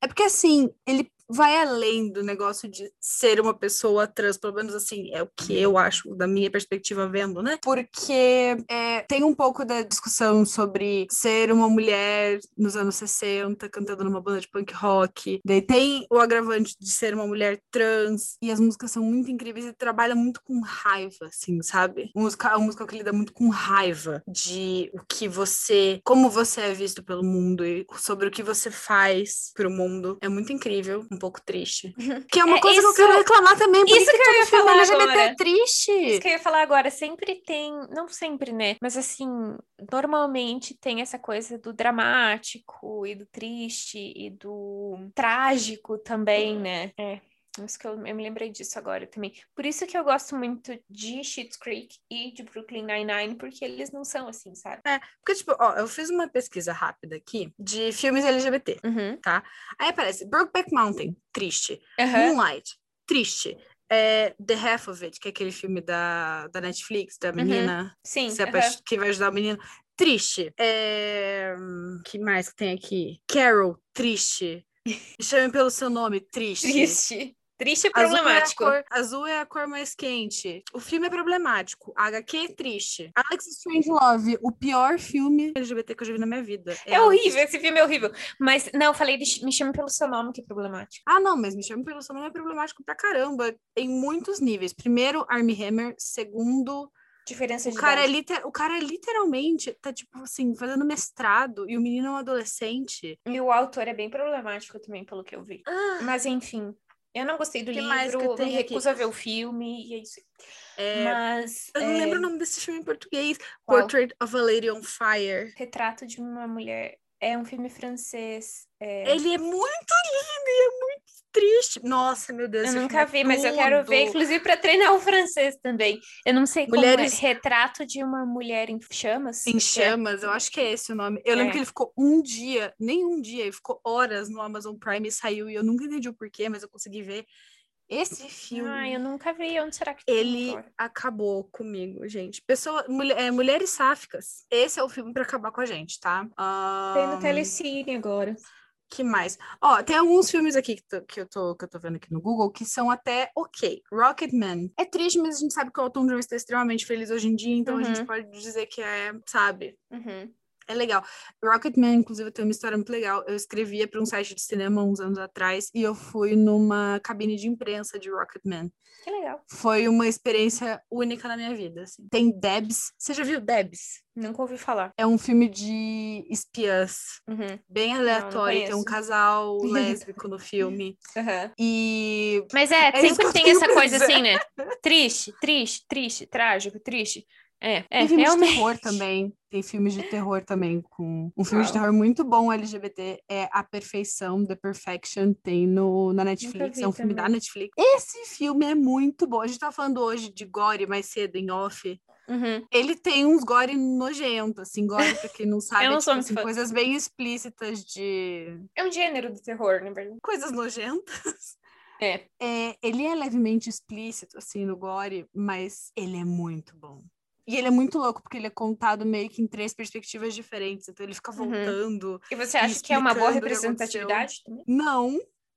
S1: É porque assim, ele vai além do negócio de ser uma pessoa trans, pelo menos assim, é o que eu acho, da minha perspectiva vendo, né? Porque é, tem um pouco da discussão sobre ser uma mulher nos anos 60, cantando numa banda de punk rock, daí tem o agravante de ser uma mulher trans, e as músicas são muito incríveis e trabalha muito com raiva, assim, sabe? Música, a música que lida muito com raiva de o que você, como você é visto pelo mundo e sobre o que você faz pro mundo. É muito incrível, um pouco triste. Que é uma é, coisa isso, que eu quero reclamar também. Por
S2: isso que, que eu ia falar LGBT agora.
S1: é triste.
S2: Isso que eu ia falar agora. Sempre tem, não sempre, né? Mas assim, normalmente tem essa coisa do dramático e do triste e do trágico também, né? É. Isso que eu, eu, me lembrei disso agora também. Por isso que eu gosto muito de Schitt's Creek e de Brooklyn Nine-Nine, porque eles não são assim, sabe?
S1: É, porque, tipo, ó, eu fiz uma pesquisa rápida aqui de filmes LGBT, uhum. tá? Aí aparece Brokeback Mountain, triste. Uhum. Moonlight, triste. É, The Half of It, que é aquele filme da, da Netflix, da uhum. menina uhum.
S2: Sim,
S1: que vai ajudar o menino. Triste. É... que mais que tem aqui? Carol, triste. Chame pelo seu nome, triste.
S2: Triste. Triste e problemático.
S1: Azul é, cor, azul é, a cor mais quente. O filme é problemático. A HQ é triste. Alex Strange Love, o pior filme LGBT que eu já vi na minha vida.
S2: É, é horrível, esse filme é horrível. Mas, não, eu falei Me Chame Pelo Seu Nome, que é problemático.
S1: Ah, não, mas Me Chame Pelo Seu Nome é problemático pra caramba. Em muitos níveis. Primeiro, Armie Hammer. Segundo,
S2: diferença de
S1: o cara, é liter... o cara literalmente tá, tipo assim, fazendo mestrado e o menino é um adolescente.
S2: E o autor é bem problemático também, pelo que eu vi. Ah. Mas enfim. Eu não gostei do que livro, me recuso a ver o filme, e é isso.
S1: É, Mas. Eu não é... lembro o nome desse filme em português. Qual? Portrait of a Lady on Fire.
S2: Retrato de uma mulher. É um filme francês. É...
S1: Ele é muito lindo e é muito triste. Nossa, meu Deus.
S2: Eu nunca vi, é mas eu quero ver, inclusive para treinar o francês também. Eu não sei Mulheres... como é. Retrato de uma mulher em chamas.
S1: Em chamas, eu acho que é esse o nome. Eu é. lembro que ele ficou um dia, nem um dia, ele ficou horas no Amazon Prime e saiu, e eu nunca entendi o porquê, mas eu consegui ver. Esse filme.
S2: Ah, eu nunca vi. Onde será que
S1: Ele acabou comigo, gente. Pessoa, mulher, é, mulheres sáficas. Esse é o filme para acabar com a gente, tá?
S2: Um... Tem no Telecine agora
S1: que mais? Ó, tem alguns filmes aqui que, tô, que, eu tô, que eu tô vendo aqui no Google que são até ok. Rocketman. É triste, mas a gente sabe que o Elton John está extremamente feliz hoje em dia, então uhum. a gente uhum. pode dizer que é, sabe?
S2: Uhum.
S1: É legal. Rocketman, inclusive, tem uma história muito legal. Eu escrevia para um site de cinema uns anos atrás e eu fui numa cabine de imprensa de Rocketman.
S2: Que legal.
S1: Foi uma experiência única na minha vida. Assim. Tem Debs. Você já viu Debs?
S2: Nunca ouvi falar.
S1: É um filme de espiãs.
S2: Uhum.
S1: Bem aleatório. Não, não tem um casal lésbico no filme.
S2: Uhum.
S1: E.
S2: Mas é, é sempre tem essa coisa assim, né? Triste, triste, triste, trágico, triste. É, é
S1: Tem filmes
S2: realmente.
S1: de terror também. Tem filmes de terror também. com Um filme de terror muito bom LGBT é A Perfeição, The Perfection. Tem no, na Netflix. É um filme da
S2: também.
S1: Netflix. Esse filme é muito bom. A gente tá falando hoje de gore mais cedo em off.
S2: Uhum.
S1: Ele tem uns gore nojento, assim, gore, pra quem não sabe,
S2: Eu
S1: é,
S2: não
S1: tipo
S2: sou muito
S1: assim, coisas bem explícitas de
S2: É um gênero do terror, na verdade.
S1: coisas nojentas.
S2: É.
S1: É, ele é levemente explícito, assim, no gore, mas ele é muito bom. E ele é muito louco, porque ele é contado meio que em três perspectivas diferentes. Então ele fica
S2: Uhum.
S1: voltando.
S2: E você acha que é uma boa representatividade também?
S1: Não,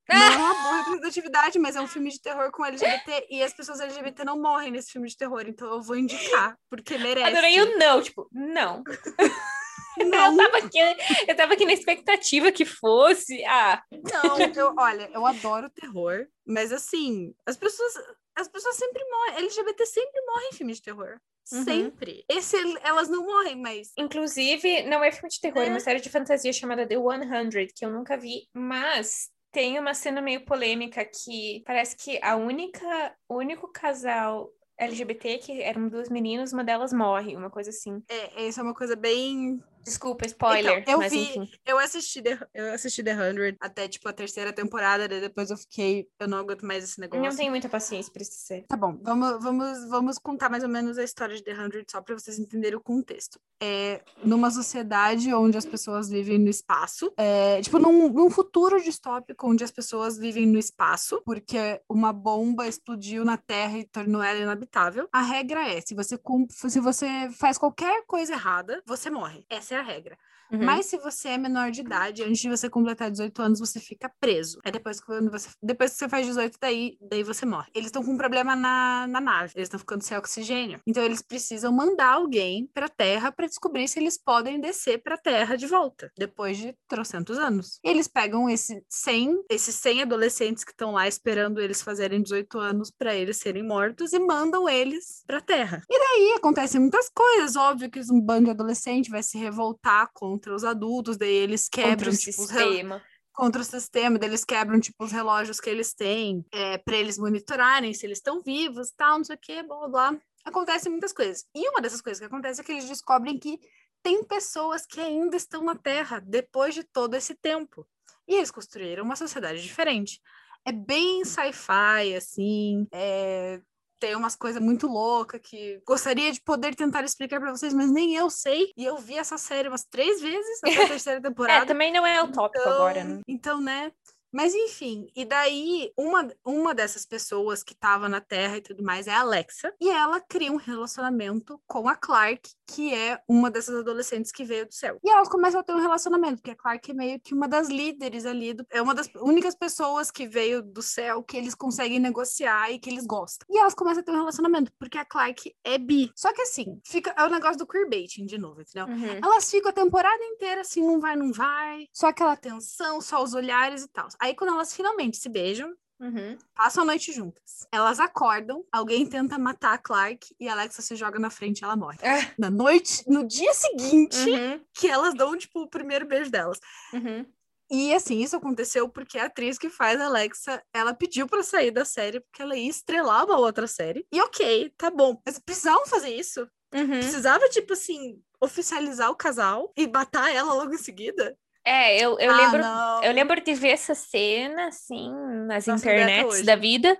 S1: não é uma boa representatividade, mas é um filme de terror com LGBT. E as pessoas LGBT não morrem nesse filme de terror. Então eu vou indicar, porque merece.
S2: Adorei o não, tipo, não.
S1: Não,
S2: Eu tava aqui, eu tava aqui na expectativa que fosse. Ah,
S1: Não, eu, olha, eu adoro terror, mas assim, as pessoas, as pessoas sempre morrem. LGBT sempre morrem em filme de terror.
S2: Uhum.
S1: Sempre. Esse, elas não morrem, mas.
S2: inclusive, não é filme de terror, é uma
S1: É.
S2: série de fantasia chamada The 100, que eu nunca vi, mas tem uma cena meio polêmica que parece que a única, o único casal LGBT, que eram duas meninas, uma delas morre, uma coisa assim.
S1: É, isso é uma coisa bem.
S2: Desculpa, spoiler,
S1: Então, eu
S2: mas
S1: vi-
S2: enfim.
S1: Eu assisti, The, eu assisti The 100 até, tipo, a terceira temporada, depois eu fiquei. Eu não aguento mais esse negócio.
S2: Não tenho muita paciência pra isso ser.
S1: Tá bom, vamos, vamos, vamos contar mais ou menos a história de The 100 só para vocês entenderem o contexto. É numa sociedade onde as pessoas vivem no espaço, é, tipo num, num futuro distópico onde as pessoas vivem no espaço, porque uma bomba explodiu na Terra e tornou ela inabitável. A regra é, se você, se você faz qualquer coisa errada, você morre. Essa é a regra.
S2: Uhum.
S1: Mas se você é menor de idade, antes de você completar 18 anos, você fica preso. É depois que você, depois que você faz 18, daí, daí você morre. Eles estão com um problema na, na nave. Eles estão ficando sem oxigênio. Então eles precisam mandar alguém pra Terra para descobrir se eles podem descer pra Terra de volta, depois de trocentos anos. Eles pegam esse 100, esses 100 adolescentes que estão lá esperando eles fazerem 18 anos para eles serem mortos e mandam eles pra Terra. E daí acontecem muitas coisas, óbvio que um bando de adolescente vai se revoltar contra os adultos, daí eles quebram
S2: o
S1: tipo, os
S2: sistema.
S1: contra o sistema, daí eles quebram tipo os relógios que eles têm, é, para eles monitorarem se eles estão vivos, tal, não sei o que, blá blá blá. Acontecem muitas coisas. E uma dessas coisas que acontece é que eles descobrem que tem pessoas que ainda estão na Terra depois de todo esse tempo. E eles construíram uma sociedade diferente. É bem sci-fi, assim, é, tem umas coisas muito loucas que gostaria de poder tentar explicar para vocês, mas nem eu sei. E eu vi essa série umas três vezes até a terceira
S2: É,
S1: temporada.
S2: também não é utópico agora, né?
S1: Então, né? Mas enfim, e daí uma, uma dessas pessoas que estava na Terra e tudo mais é a Alexa, e ela cria um relacionamento com a Clark, que é uma dessas adolescentes que veio do céu. E elas começam a ter um relacionamento, porque a Clark é meio que uma das líderes ali, do, é uma das únicas pessoas que veio do céu que eles conseguem negociar e que eles gostam. E elas começam a ter um relacionamento, porque a Clark é bi. Só que assim, fica, é o negócio do queerbaiting de novo, entendeu?
S2: Uhum.
S1: Elas ficam a temporada inteira assim, não vai, não vai. Só aquela tensão, só os olhares e tal. Aí quando elas finalmente se beijam,
S2: Uhum.
S1: passam a noite juntas. Elas acordam, alguém tenta matar a Clark e a Alexa se joga na frente e ela morre.
S2: Ah.
S1: Na noite, no dia seguinte,
S2: Uhum.
S1: que elas dão, tipo, o primeiro beijo delas.
S2: Uhum.
S1: E assim, isso aconteceu porque a atriz que faz a Alexa, ela pediu pra sair da série porque ela ia estrelar uma outra série. E ok, tá bom. Mas precisavam fazer isso?
S2: Uhum.
S1: Precisava, tipo assim, oficializar o casal e matar ela logo em seguida?
S2: É, eu, eu
S1: Ah,
S2: lembro.
S1: não.
S2: Eu lembro de ver essa cena, assim, nas
S1: Nossa,
S2: internets da vida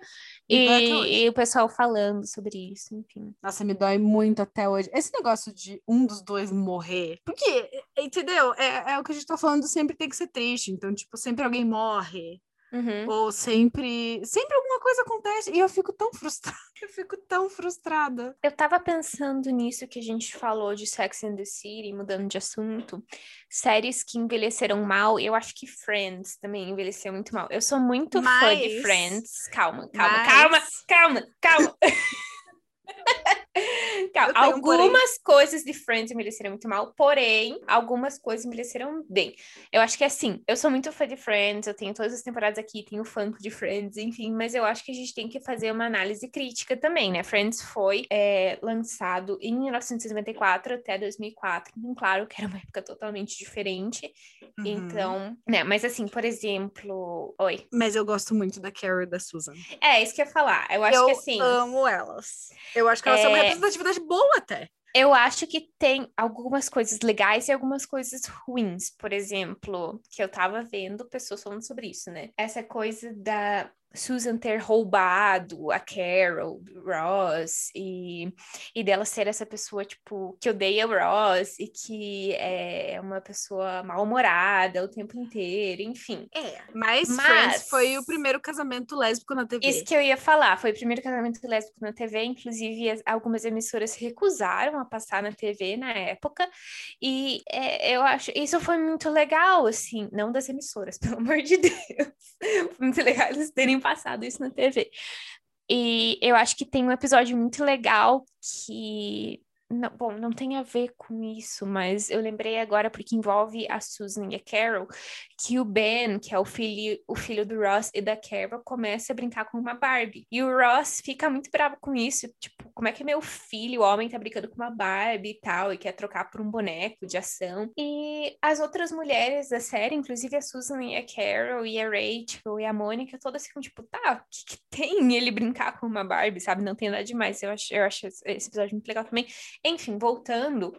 S2: e, e o pessoal falando sobre isso, enfim.
S1: Nossa, me dói muito até hoje. Esse negócio de um dos dois morrer. Porque, entendeu? É, é o que a gente tá falando, sempre tem que ser triste. Então, tipo, sempre alguém morre.
S2: Uhum.
S1: Ou sempre. Sempre alguma coisa acontece. E eu fico tão frustrada. Eu fico tão frustrada.
S2: Eu tava pensando nisso que a gente falou de Sex and the City, mudando de assunto. Séries que envelheceram mal, eu acho que Friends também envelheceu muito mal. Eu sou muito fã de
S1: Mas-
S2: Friends. Calma, calma,
S1: Mas-
S2: calma, calma, calma. Calma,
S1: Eu um.
S2: Algumas coisas de Friends envelheceram muito mal, porém, algumas coisas envelheceram bem. Eu acho que assim, eu sou muito fã de Friends, eu tenho todas as temporadas aqui, tenho funk de Friends, enfim, mas eu acho que a gente tem que fazer uma análise crítica também, né? Friends foi é, lançado em 1994 até 2004, então, claro que era uma época totalmente diferente,
S1: Uhum.
S2: então, né? Mas assim, por exemplo, oi.
S1: Mas eu gosto muito da Carrie e da Susan.
S2: É, isso que eu ia falar. Eu acho
S1: eu
S2: que assim.
S1: amo elas. Eu acho que elas são uma
S2: É.
S1: representatividade boa até.
S2: Eu acho que tem algumas coisas legais e algumas coisas ruins. Por exemplo, que eu tava vendo pessoas falando sobre isso, né? Essa coisa da Susan ter roubado a Carol, Ross, e, e dela ser essa pessoa, tipo, que odeia o Ross e que é uma pessoa mal-humorada o tempo inteiro, enfim.
S1: É, mas, mas Friends foi o primeiro casamento lésbico na TV.
S2: Isso que eu ia falar, foi o primeiro casamento lésbico na TV, inclusive algumas emissoras recusaram a passar na TV na época, e é, eu acho, isso foi muito legal, assim, não das emissoras, pelo amor de Deus, foi muito legal eles terem passado isso na TV. E eu acho que tem um episódio muito legal que não, bom, não tem a ver com isso, mas eu lembrei agora porque envolve a Susan e a Carol, que o Ben, que é o filho, o filho do Ross e da Carol, começa a brincar com uma Barbie. E o Ross fica muito bravo com isso, tipo, como é que meu filho, o homem, tá brincando com uma Barbie e tal, e quer trocar por um boneco de ação. E as outras mulheres da série, inclusive a Susan e a Carol e a Rachel e a Mônica, todas ficam tipo, tá, o que, que tem ele brincar com uma Barbie, sabe? Não tem nada demais. Eu acho, eu acho esse episódio muito legal também. Enfim, voltando,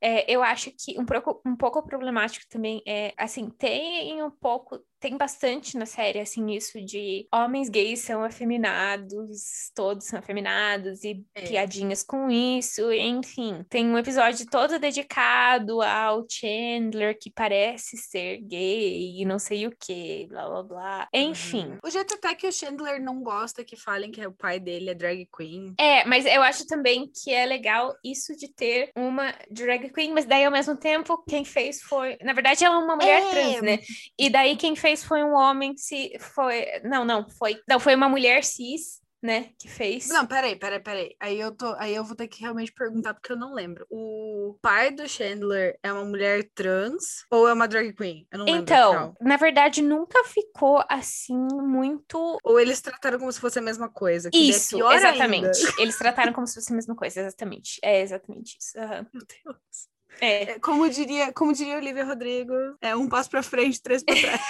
S2: é, eu acho que um pouco, um pouco problemático também é, assim, tem um pouco tem bastante na série, assim, isso de homens gays são afeminados, todos são afeminados, e é. piadinhas com isso, enfim. Tem um episódio todo dedicado ao Chandler, que parece ser gay e não sei o que, blá blá blá. Enfim. Uhum.
S1: O jeito até que o Chandler não gosta que falem que é o pai dele é drag queen.
S2: É, mas eu acho também que é legal isso de ter uma drag queen, mas daí ao mesmo tempo quem fez foi. Na verdade, ela é uma mulher é. trans, né? E daí quem fez fez foi um homem se foi, não, não, foi, não, foi uma mulher cis, né, que fez.
S1: Não, peraí, peraí, peraí. Aí eu tô, aí eu vou ter que realmente perguntar porque eu não lembro. O pai do Chandler é uma mulher trans ou é uma drag queen? Eu não lembro.
S2: Então, na verdade, nunca ficou assim muito.
S1: Ou eles trataram como se fosse a mesma coisa. É
S2: isso, exatamente. Ainda. Eles trataram como se fosse a mesma coisa, exatamente. É exatamente isso. Uhum. Meu Deus.
S1: É. é. Como diria, como diria Olivia Rodrigo, é um passo para frente, três para trás.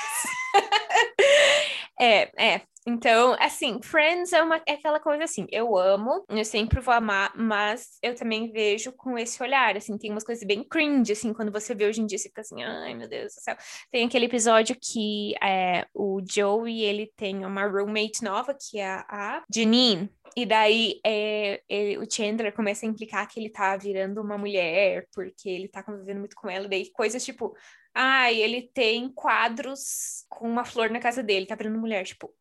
S2: é, é. Então, assim, Friends é, uma, é aquela coisa assim, eu amo, eu sempre vou amar, mas eu também vejo com esse olhar, assim, tem umas coisas bem cringe, assim, quando você vê hoje em dia, você fica assim, ai, meu Deus do céu. Tem aquele episódio que é, o Joey, ele tem uma roommate nova, que é a Janine, e daí é, ele, o Chandler começa a implicar que ele tá virando uma mulher, porque ele tá convivendo muito com ela, daí coisas tipo, ai, ele tem quadros com uma flor na casa dele, tá virando mulher, tipo,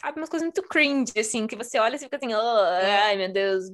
S2: sabe, umas coisas muito cringe, assim, que você olha e fica assim, oh, ai, meu Deus,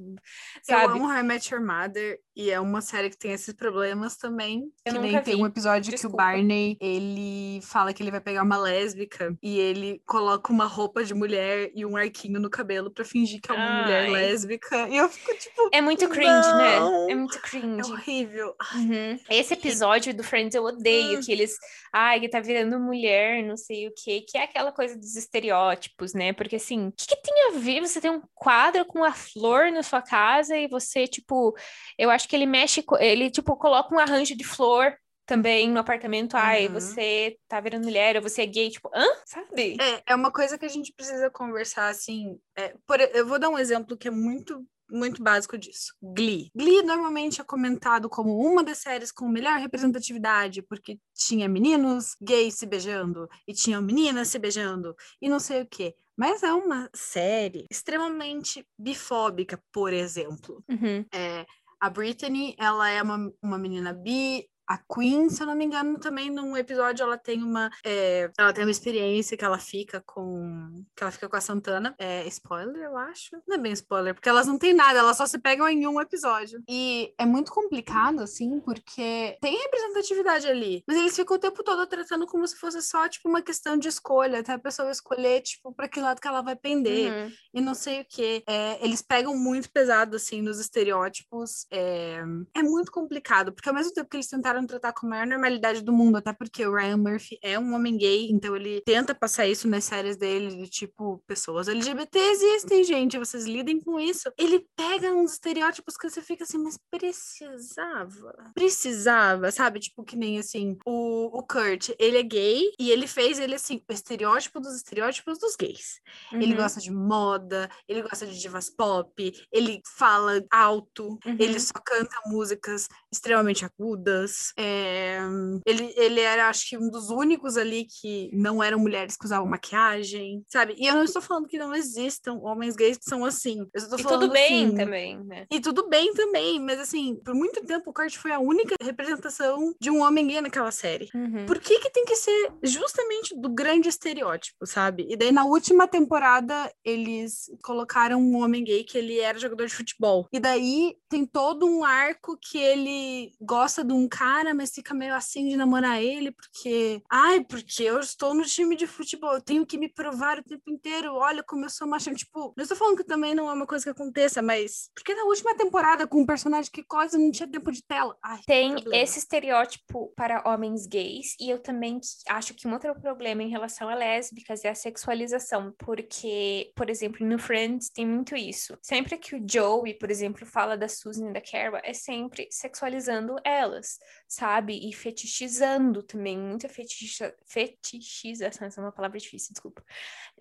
S2: sabe?
S1: Eu amo How I Met Your Mother, e é uma série que tem esses problemas também, Eu que nem vi. tem um episódio Desculpa. que o Barney, ele fala que ele vai pegar uma lésbica, e ele coloca uma roupa de mulher e um arquinho no cabelo pra fingir que é uma ai. mulher lésbica, e eu fico tipo...
S2: É muito cringe, né?
S1: não.
S2: né? É muito cringe.
S1: É horrível.
S2: Uhum. Esse episódio do Friends eu odeio, que eles, ai, que tá virando mulher, não sei o quê, que é aquela coisa dos estereótipos, né? Porque assim, o que, que, tem a ver você ter um quadro com a flor na sua casa e você, tipo, eu acho que ele mexe, ele, tipo, coloca um arranjo de flor também no apartamento, ai, uhum. você tá virando mulher, ou você é gay, tipo, hã? Sabe?
S1: É, é uma coisa que a gente precisa conversar, assim, é, por, eu vou dar um exemplo que é muito muito básico disso. Glee. Glee normalmente é comentado como uma das séries com melhor representatividade, porque tinha meninos gays se beijando e tinham meninas se beijando e não sei o quê. Mas é uma série extremamente bifóbica, por exemplo.
S2: Uhum.
S1: É, a Brittany, ela é uma, uma menina bi, a Queen, se eu não me engano, também num episódio ela tem uma é, ela tem uma experiência que ela fica com que ela fica com a Santana. É spoiler, eu acho. Não é bem spoiler, porque elas não têm nada, elas só se pegam em um episódio. E é muito complicado assim, porque tem representatividade ali, mas eles ficam o tempo todo tratando como se fosse só tipo uma questão de escolha, até a pessoa escolher tipo para que lado que ela vai pender uhum. e não sei o que. É, eles pegam muito pesado assim nos estereótipos. É, é muito complicado, porque ao mesmo tempo que eles tentaram tentaram tratar com a maior normalidade do mundo, até porque o Ryan Murphy é um homem gay, então ele tenta passar isso nas séries dele, de tipo, pessoas LGBT existem, gente, vocês lidem com isso. Ele pega uns estereótipos que você fica assim, mas precisava? Precisava, sabe? Tipo, que nem assim, o, o Kurt, ele é gay e ele fez ele assim, o estereótipo dos estereótipos dos gays. Uhum. Ele gosta de moda, ele gosta de divas pop, ele fala alto, uhum. ele só canta músicas extremamente agudas. É... Ele, ele era, acho que, um dos únicos ali que não eram mulheres que usavam maquiagem, sabe? E eu não estou falando que não existam homens gays que são assim. Eu estou
S2: e
S1: falando,
S2: tudo bem
S1: assim,
S2: também, né?
S1: E tudo bem também, mas assim, por muito tempo o Kurt foi a única representação de um homem gay naquela série.
S2: Uhum.
S1: Por que que tem que ser justamente do grande estereótipo, sabe? E daí na última temporada eles colocaram um homem gay que ele era jogador de futebol. E daí tem todo um arco que ele gosta de um cara, mas fica meio assim de namorar ele, porque, ai, porque eu estou no time de futebol, eu tenho que me provar o tempo inteiro, olha como eu sou macho. Tipo, não estou falando que também não é uma coisa que aconteça, mas porque na última temporada, com um personagem que quase não tinha tempo de tela. Ai,
S2: tem esse estereótipo para homens gays, e eu também acho que um outro problema em relação a lésbicas é a sexualização, porque, por exemplo, no Friends tem muito isso. Sempre que o Joey, por exemplo, fala da Susan e da Carol, é sempre sexualizando elas, sabe? E fetichizando também, muita fetichiza... fetichização, essa é uma palavra difícil, desculpa,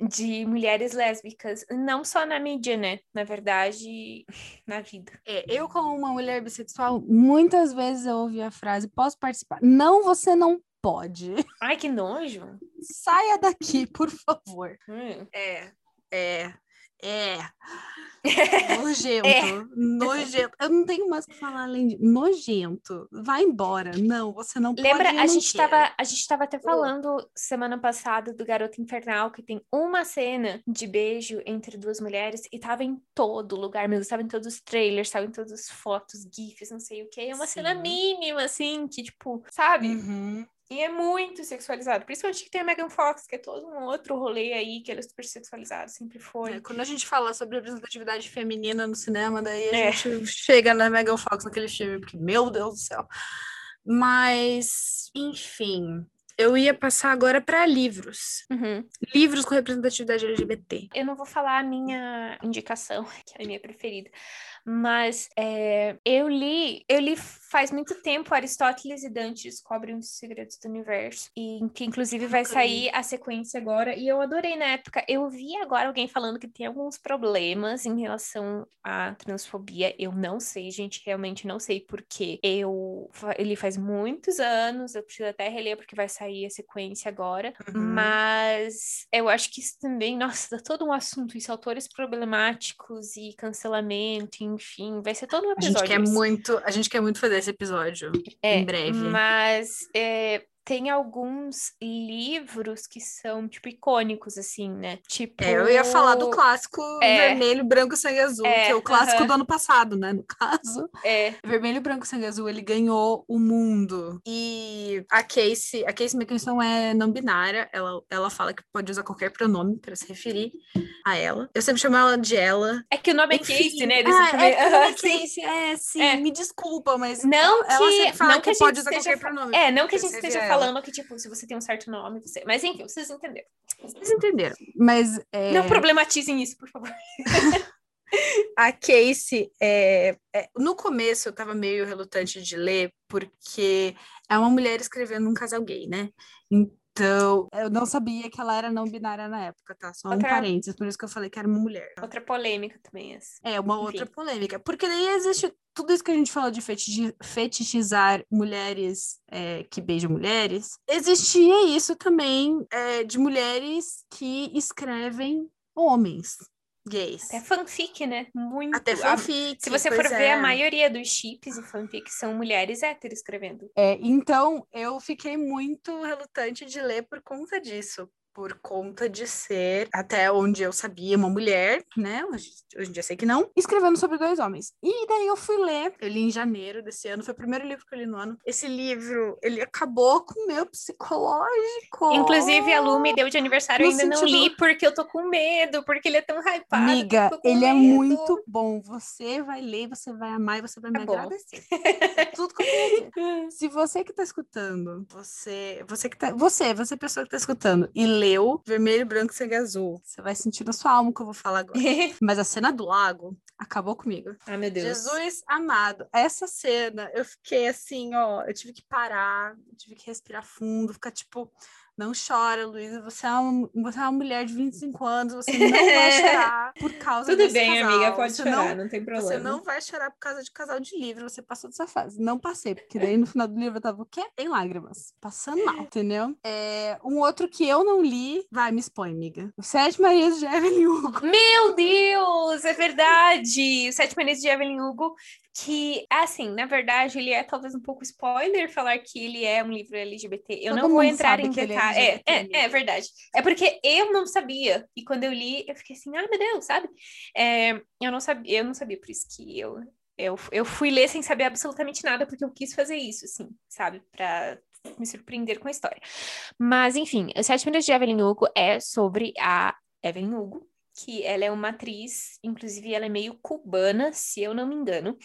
S2: de mulheres lésbicas, não só na mídia, né? Na verdade, na vida.
S1: É, eu, como uma mulher bissexual, muitas vezes eu ouvi a frase: posso participar? Não, você não pode.
S2: Ai, que nojo.
S1: Saia daqui, por favor.
S2: Hum.
S1: É, é, é. Nojento, é. nojento. Eu não tenho mais o que falar além de nojento. Vai embora. Não, você não
S2: Lembra,
S1: pode.
S2: a gente estava a gente tava até falando semana passada do Garoto Infernal que tem uma cena de beijo entre duas mulheres e tava em todo lugar mesmo, estava em todos os trailers, estava em todas as fotos, gifs, não sei o que. É uma Sim. cena mínima assim, que tipo, sabe?
S1: Uhum.
S2: E é muito sexualizado. Principalmente que tem a Megan Fox, que é todo um outro rolê aí, que ela é super sexualizada, sempre foi.
S1: É, quando a gente fala sobre representatividade feminina no cinema, daí a é. gente chega na Megan Fox naquele filme, porque, meu Deus do céu. Mas, enfim, eu ia passar agora para livros.
S2: Uhum.
S1: Livros com representatividade LGBT.
S2: Eu não vou falar a minha indicação, que é a minha preferida, mas é, eu li, eu li faz muito tempo Aristóteles e Dante descobrem os segredos do universo e que inclusive vai sair a sequência agora e eu adorei na época. Eu vi agora alguém falando que tem alguns problemas em relação à transfobia. Eu não sei, gente, realmente não sei porque eu ele faz muitos anos, eu preciso até reler porque vai sair a sequência agora,
S1: uhum.
S2: mas eu acho que isso também, nossa, dá todo um assunto, isso autores problemáticos e cancelamento, enfim, vai ser todo um episódio.
S1: A gente quer muito, a gente quer muito fazer esse episódio
S2: é,
S1: em breve.
S2: Mas é, tem alguns livros que são, tipo, icônicos, assim, né? Tipo...
S1: É, eu ia falar do clássico
S2: é,
S1: Vermelho, Branco, Sangue Azul,
S2: é,
S1: que é o clássico
S2: uh -huh.
S1: do ano passado, né? No caso.
S2: É.
S1: Vermelho, Branco, Sangue Azul, ele ganhou o mundo. E a Casey, a Casey McKinson é não binária, ela, ela fala que pode usar qualquer pronome para se referir a ela. Eu sempre chamo ela de ela.
S2: É que o nome Enfim, é Casey, né?
S1: Ah, é, é, é Casey, é, sim, é. me desculpa, mas
S2: não
S1: ela
S2: que,
S1: sempre fala
S2: não que,
S1: que pode usar qualquer pronome.
S2: É, não que a gente esteja falando que, tipo, se você tem um certo nome, você... Mas enfim, vocês entenderam.
S1: Vocês entenderam. Mas. É...
S2: Não problematizem isso, por favor.
S1: a Casey, é, é, no começo eu tava meio relutante de ler, porque é uma mulher escrevendo um casal gay, né? Então, eu não sabia que ela era não binária na época, tá? Só outra... um parênteses, por isso que eu falei que era uma mulher. Tá?
S2: Outra polêmica também essa.
S1: É, uma Enfim. outra polêmica. Porque daí existe tudo isso que a gente falou de fetichizar mulheres é, que beijam mulheres. Existia isso também é, de mulheres que escrevem homens gays.
S2: Até fanfic, né? Muito.
S1: Até fanfic.
S2: Se você for é. ver, a maioria dos chips e fanfic são mulheres héteros escrevendo.
S1: É, então, eu fiquei muito relutante de ler por conta disso. Por conta de ser, até onde eu sabia, uma mulher, né? Hoje, hoje em dia sei que não, escrevendo sobre dois homens. E daí eu fui ler, eu li em janeiro desse ano, foi o primeiro livro que eu li no ano. Esse livro, ele acabou com o meu psicológico.
S2: Inclusive, a Lu me deu de aniversário, eu ainda sentido... não li porque eu tô com medo, porque ele é tão hypado.
S1: Amiga, ele é medo. é muito bom. Você vai ler, você vai amar e você vai me agradecer. Tudo eu Se você que tá escutando, você, você que tá, você, você pessoa que tá escutando e leu Vermelho, Branco e Sangue Azul, você vai sentir na sua alma o que eu vou falar agora. Mas a cena do lago acabou comigo.
S2: Ai, meu Deus.
S1: Jesus amado, essa cena, eu fiquei assim, ó, eu tive que parar, eu tive que respirar fundo, ficar tipo não chora, Luísa. Você, é uma, você é uma mulher de 25 anos, você não vai chorar por causa
S2: Tudo
S1: desse
S2: bem,
S1: casal.
S2: amiga, pode
S1: você
S2: chorar,
S1: não,
S2: não tem problema.
S1: Você não vai chorar por causa de casal de livro, você passou dessa fase. Não passei, porque daí no final do livro eu tava o quê? Em lágrimas. Passando mal, entendeu? É, um outro que eu não li, vai, me expõe, amiga. O Sete Marias de Evelyn Hugo.
S2: Meu Deus, é verdade! O Sete Marias de Evelyn Hugo que, assim, na verdade, ele é talvez um pouco spoiler falar que ele é um livro LGBT. Eu
S1: Todo
S2: não vou entrar em
S1: é
S2: detalhes. É, é, é, verdade. É porque eu não sabia. E quando eu li, eu fiquei assim, ah, meu Deus, sabe? É, eu não sabia, eu não sabia, por isso que eu, eu, eu fui ler sem saber absolutamente nada, porque eu quis fazer isso, assim, sabe? Pra me surpreender com a história. Mas, enfim, Os Sete Minutos de Evelyn Hugo é sobre a Evelyn Hugo, que ela é uma atriz, inclusive ela é meio cubana, se eu não me engano,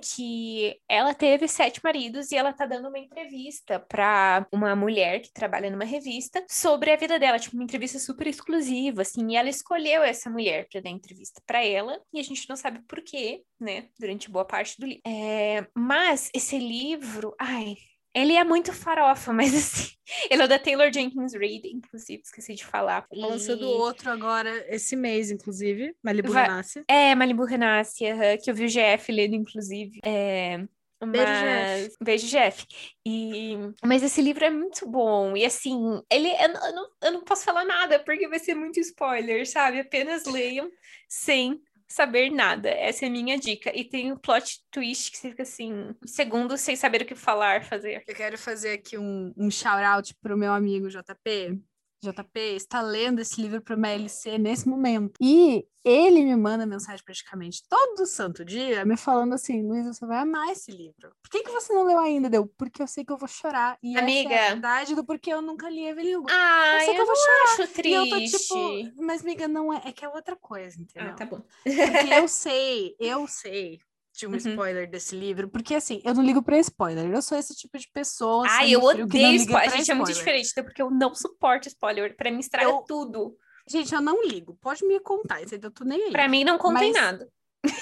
S2: que ela teve sete maridos e ela tá dando uma entrevista para uma mulher que trabalha numa revista sobre a vida dela, tipo uma entrevista super exclusiva, assim, e ela escolheu essa mulher para dar entrevista para ela e a gente não sabe por quê, né, durante boa parte do livro. É, mas esse livro, ai, ele é muito farofa, mas assim, ele é da Taylor Jenkins Reid, inclusive, esqueci de falar.
S1: E... Lançou do outro agora, esse mês, inclusive, Malibu Vai... Renasce.
S2: É, Malibu Renasce, que eu vi o GF lendo, inclusive. É...
S1: Mas... Beijo, Jeff.
S2: Beijo, Jeff. E... Mas esse livro é muito bom. E assim, ele eu não, eu não posso falar nada, porque vai ser muito spoiler, sabe? Apenas leiam sem saber nada. Essa é a minha dica. E tem o um plot twist que fica assim, segundos sem saber o que falar, fazer.
S1: Eu quero fazer aqui um, um shout-out pro meu amigo JP. JP está lendo esse livro para uma LC nesse momento. E ele me manda mensagem praticamente todo santo dia, me falando assim: Luísa, você vai amar esse livro. Por que, que você não leu ainda? Deu, porque eu sei que eu vou chorar. E
S2: amiga.
S1: essa é a verdade do porquê eu nunca li Evelyn Hugo.
S2: Ah, eu sei que eu, vou chorar. Acho triste. E eu tô tipo,
S1: mas amiga, não é, é que é outra coisa, entendeu?
S2: Ah, tá bom.
S1: Porque eu sei, eu sei de um uhum. spoiler desse livro, porque assim, eu não ligo pra spoiler, eu sou esse tipo de pessoa.
S2: Ah, eu odeio spoiler. A gente é muito diferente, porque eu não suporto spoiler. Pra mim, estraga eu... tudo.
S1: Gente, eu não ligo. Pode me contar, eu tô nem aí.
S2: Pra mim, não contém nada.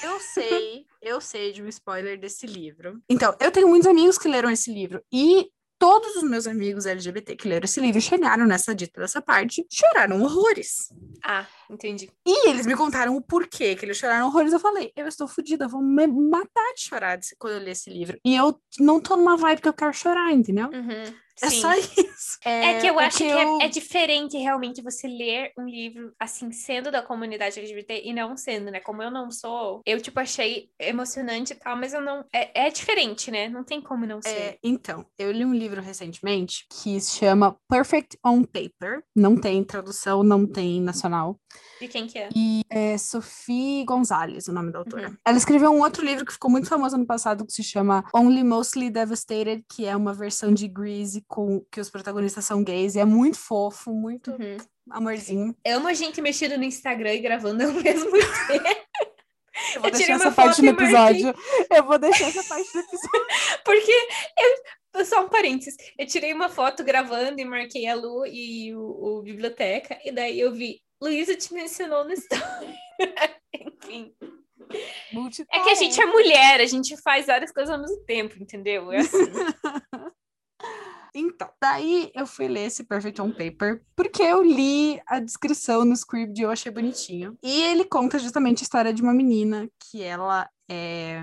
S1: Eu sei, eu sei de um spoiler desse livro. Então, eu tenho muitos amigos que leram esse livro e todos os meus amigos LGBT que leram esse livro chegaram nessa dita dessa parte, choraram horrores.
S2: Ah, entendi.
S1: E eles me contaram o porquê que eles choraram horrores. Eu falei, eu estou fodida, vou me matar de chorar quando eu ler esse livro. E eu não tô numa vibe que eu quero chorar, entendeu?
S2: Uhum.
S1: É Sim. só isso.
S2: É, é que eu acho que, é, eu... É, é, diferente realmente você ler um livro assim, sendo da comunidade LGBT e não sendo, né? Como eu não sou, eu, tipo, achei emocionante e tal, mas eu não. É, é diferente, né? Não tem como não é, ser.
S1: então, eu li um livro recentemente que se chama Perfect on Paper. Não tem tradução, não tem nacional.
S2: De quem que é?
S1: E é Sophie Gonzalez, o nome da autora. Uhum. Ela escreveu um outro livro que ficou muito famoso ano passado, que se chama Only Mostly Devastated, que é uma versão de Grease com que os protagonistas são gays. E é muito fofo, muito uhum. amorzinho.
S2: Eu amo a gente mexendo no Instagram e gravando ao mesmo tempo.
S1: Eu vou eu deixar essa parte do episódio. Eu vou deixar essa parte do episódio.
S2: Porque eu, só um parênteses. Eu tirei uma foto gravando e marquei a Lu e o, o biblioteca, e daí eu vi Luísa te mencionou no story. Enfim. É que a gente é mulher, a gente faz várias coisas ao mesmo tempo, entendeu? É assim.
S1: Então, daí eu fui ler esse Perfect on Paper porque eu li a descrição no script e eu achei bonitinho. E ele conta justamente a história de uma menina que ela é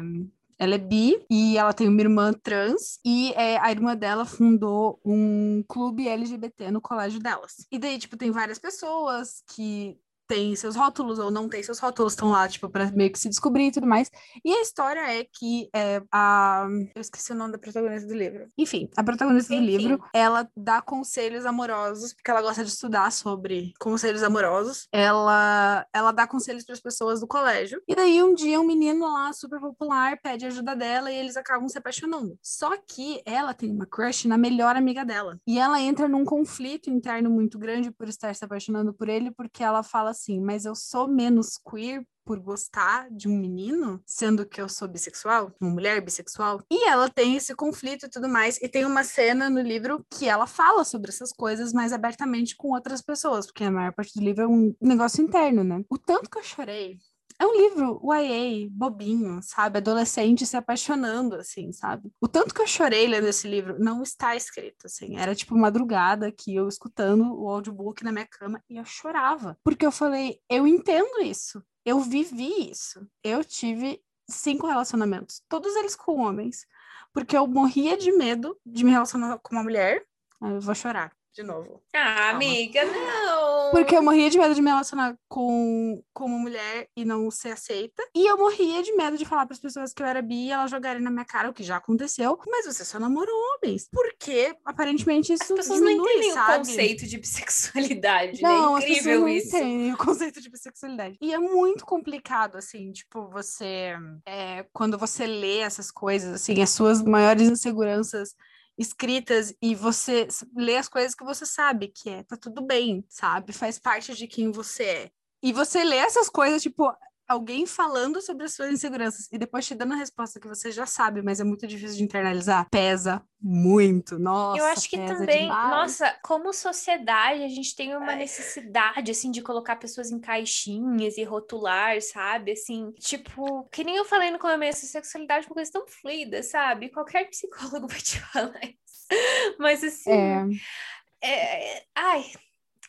S1: ela é bi e ela tem uma irmã trans e é, a irmã dela fundou um clube LGBT no colégio delas. E daí, tipo, tem várias pessoas que tem seus rótulos ou não tem seus rótulos, estão lá, tipo, pra meio que se descobrir e tudo mais. E a história é que é, a. Eu esqueci o nome da protagonista do livro. Enfim, a protagonista Enfim. do livro, ela dá conselhos amorosos, porque ela gosta de estudar sobre conselhos amorosos. Ela, ela dá conselhos para as pessoas do colégio. E daí, um dia, um menino lá, super popular, pede ajuda dela e eles acabam se apaixonando. Só que ela tem uma crush na melhor amiga dela. E ela entra num conflito interno muito grande por estar se apaixonando por ele, porque ela fala assim: Mas eu sou menos queer por gostar de um menino, sendo que eu sou bissexual, uma mulher bissexual. E ela tem esse conflito e tudo mais. E tem uma cena no livro que ela fala sobre essas coisas mais abertamente com outras pessoas, porque a maior parte do livro é um negócio interno, né? O tanto que eu chorei é um livro YA, bobinho, sabe? Adolescente se apaixonando, assim, sabe? O tanto que eu chorei lendo esse livro não está escrito, assim. Era tipo madrugada que eu escutando o audiobook na minha cama e eu chorava. Porque eu falei, eu entendo isso. Eu vivi isso. Eu tive cinco relacionamentos, todos eles com homens. Porque eu morria de medo de me relacionar com uma mulher. Eu vou chorar de novo.
S2: Ah, Calma. amiga, não!
S1: Porque eu morria de medo de me relacionar com, com uma mulher e não ser aceita. E eu morria de medo de falar para as pessoas que eu era bi e elas jogarem na minha cara, o que já aconteceu. Mas você só namorou homens. Porque, aparentemente, isso
S2: As pessoas
S1: diminui,
S2: não entendem
S1: sabe?
S2: o conceito de bissexualidade,
S1: não,
S2: né? É incrível
S1: não
S2: isso.
S1: entendem o conceito de bissexualidade. E é muito complicado, assim, tipo, você... É, quando você lê essas coisas, assim, as suas maiores inseguranças escritas e você lê as coisas que você sabe que é, tá tudo bem, sabe? Faz parte de quem você é. E você lê essas coisas, tipo, alguém falando sobre as suas inseguranças e depois te dando a resposta que você já sabe, mas é muito difícil de internalizar, pesa muito. Nossa,
S2: eu acho que também,
S1: demais.
S2: nossa, como sociedade, a gente tem uma necessidade assim de colocar pessoas em caixinhas e rotular, sabe? Assim, tipo, que nem eu falei no começo, a sexualidade é uma coisa tão fluida, sabe? Qualquer psicólogo vai te falar isso. Mas assim,
S1: É.
S2: é, ai,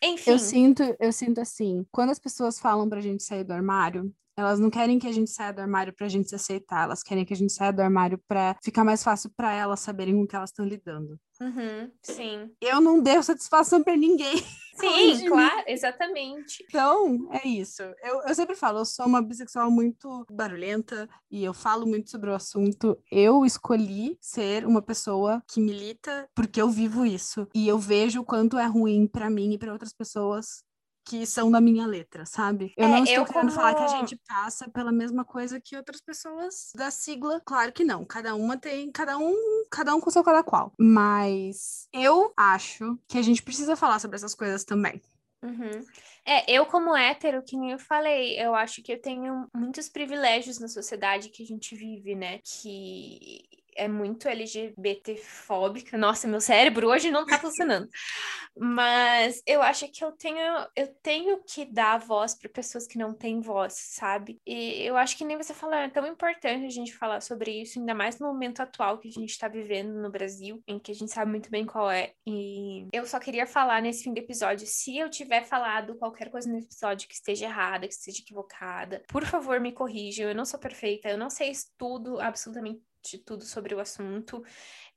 S2: enfim.
S1: Eu sinto, eu sinto assim, quando as pessoas falam pra gente sair do armário, elas não querem que a gente saia do armário pra gente se aceitar, elas querem que a gente saia do armário pra ficar mais fácil pra elas saberem com o que elas estão lidando.
S2: Uhum, sim.
S1: Eu não devo satisfação pra ninguém.
S2: Sim, claro, exatamente.
S1: Então, é isso. Eu, eu sempre falo, eu sou uma bissexual muito barulhenta e eu falo muito sobre o assunto. Eu escolhi ser uma pessoa que milita porque eu vivo isso. E eu vejo o quanto é ruim pra mim e pra outras pessoas que são da minha letra, sabe? Eu
S2: É,
S1: não estou
S2: eu
S1: querendo falar que a
S2: como-
S1: gente passa pela mesma coisa que outras pessoas da sigla. Claro que não. Cada uma tem, cada um, cada um com seu cada qual. Mas eu acho que a gente precisa falar sobre essas coisas também.
S2: Uhum. É, eu como hétero, que nem eu falei, eu acho que eu tenho muitos privilégios na sociedade que a gente vive, né? Que é muito LGBT-fóbica. Nossa, meu cérebro hoje não tá funcionando. Mas eu acho que eu tenho, eu tenho que dar voz para pessoas que não têm voz, sabe? E eu acho que nem você falou, é tão importante a gente falar sobre isso, ainda mais no momento atual que a gente tá vivendo no Brasil, em que a gente sabe muito bem qual é. E eu só queria falar nesse fim do episódio, se eu tiver falado qualquer coisa no episódio que esteja errada, que esteja equivocada, por favor, me corrijam. Eu não sou perfeita, eu não sei tudo, absolutamente tudo sobre o assunto.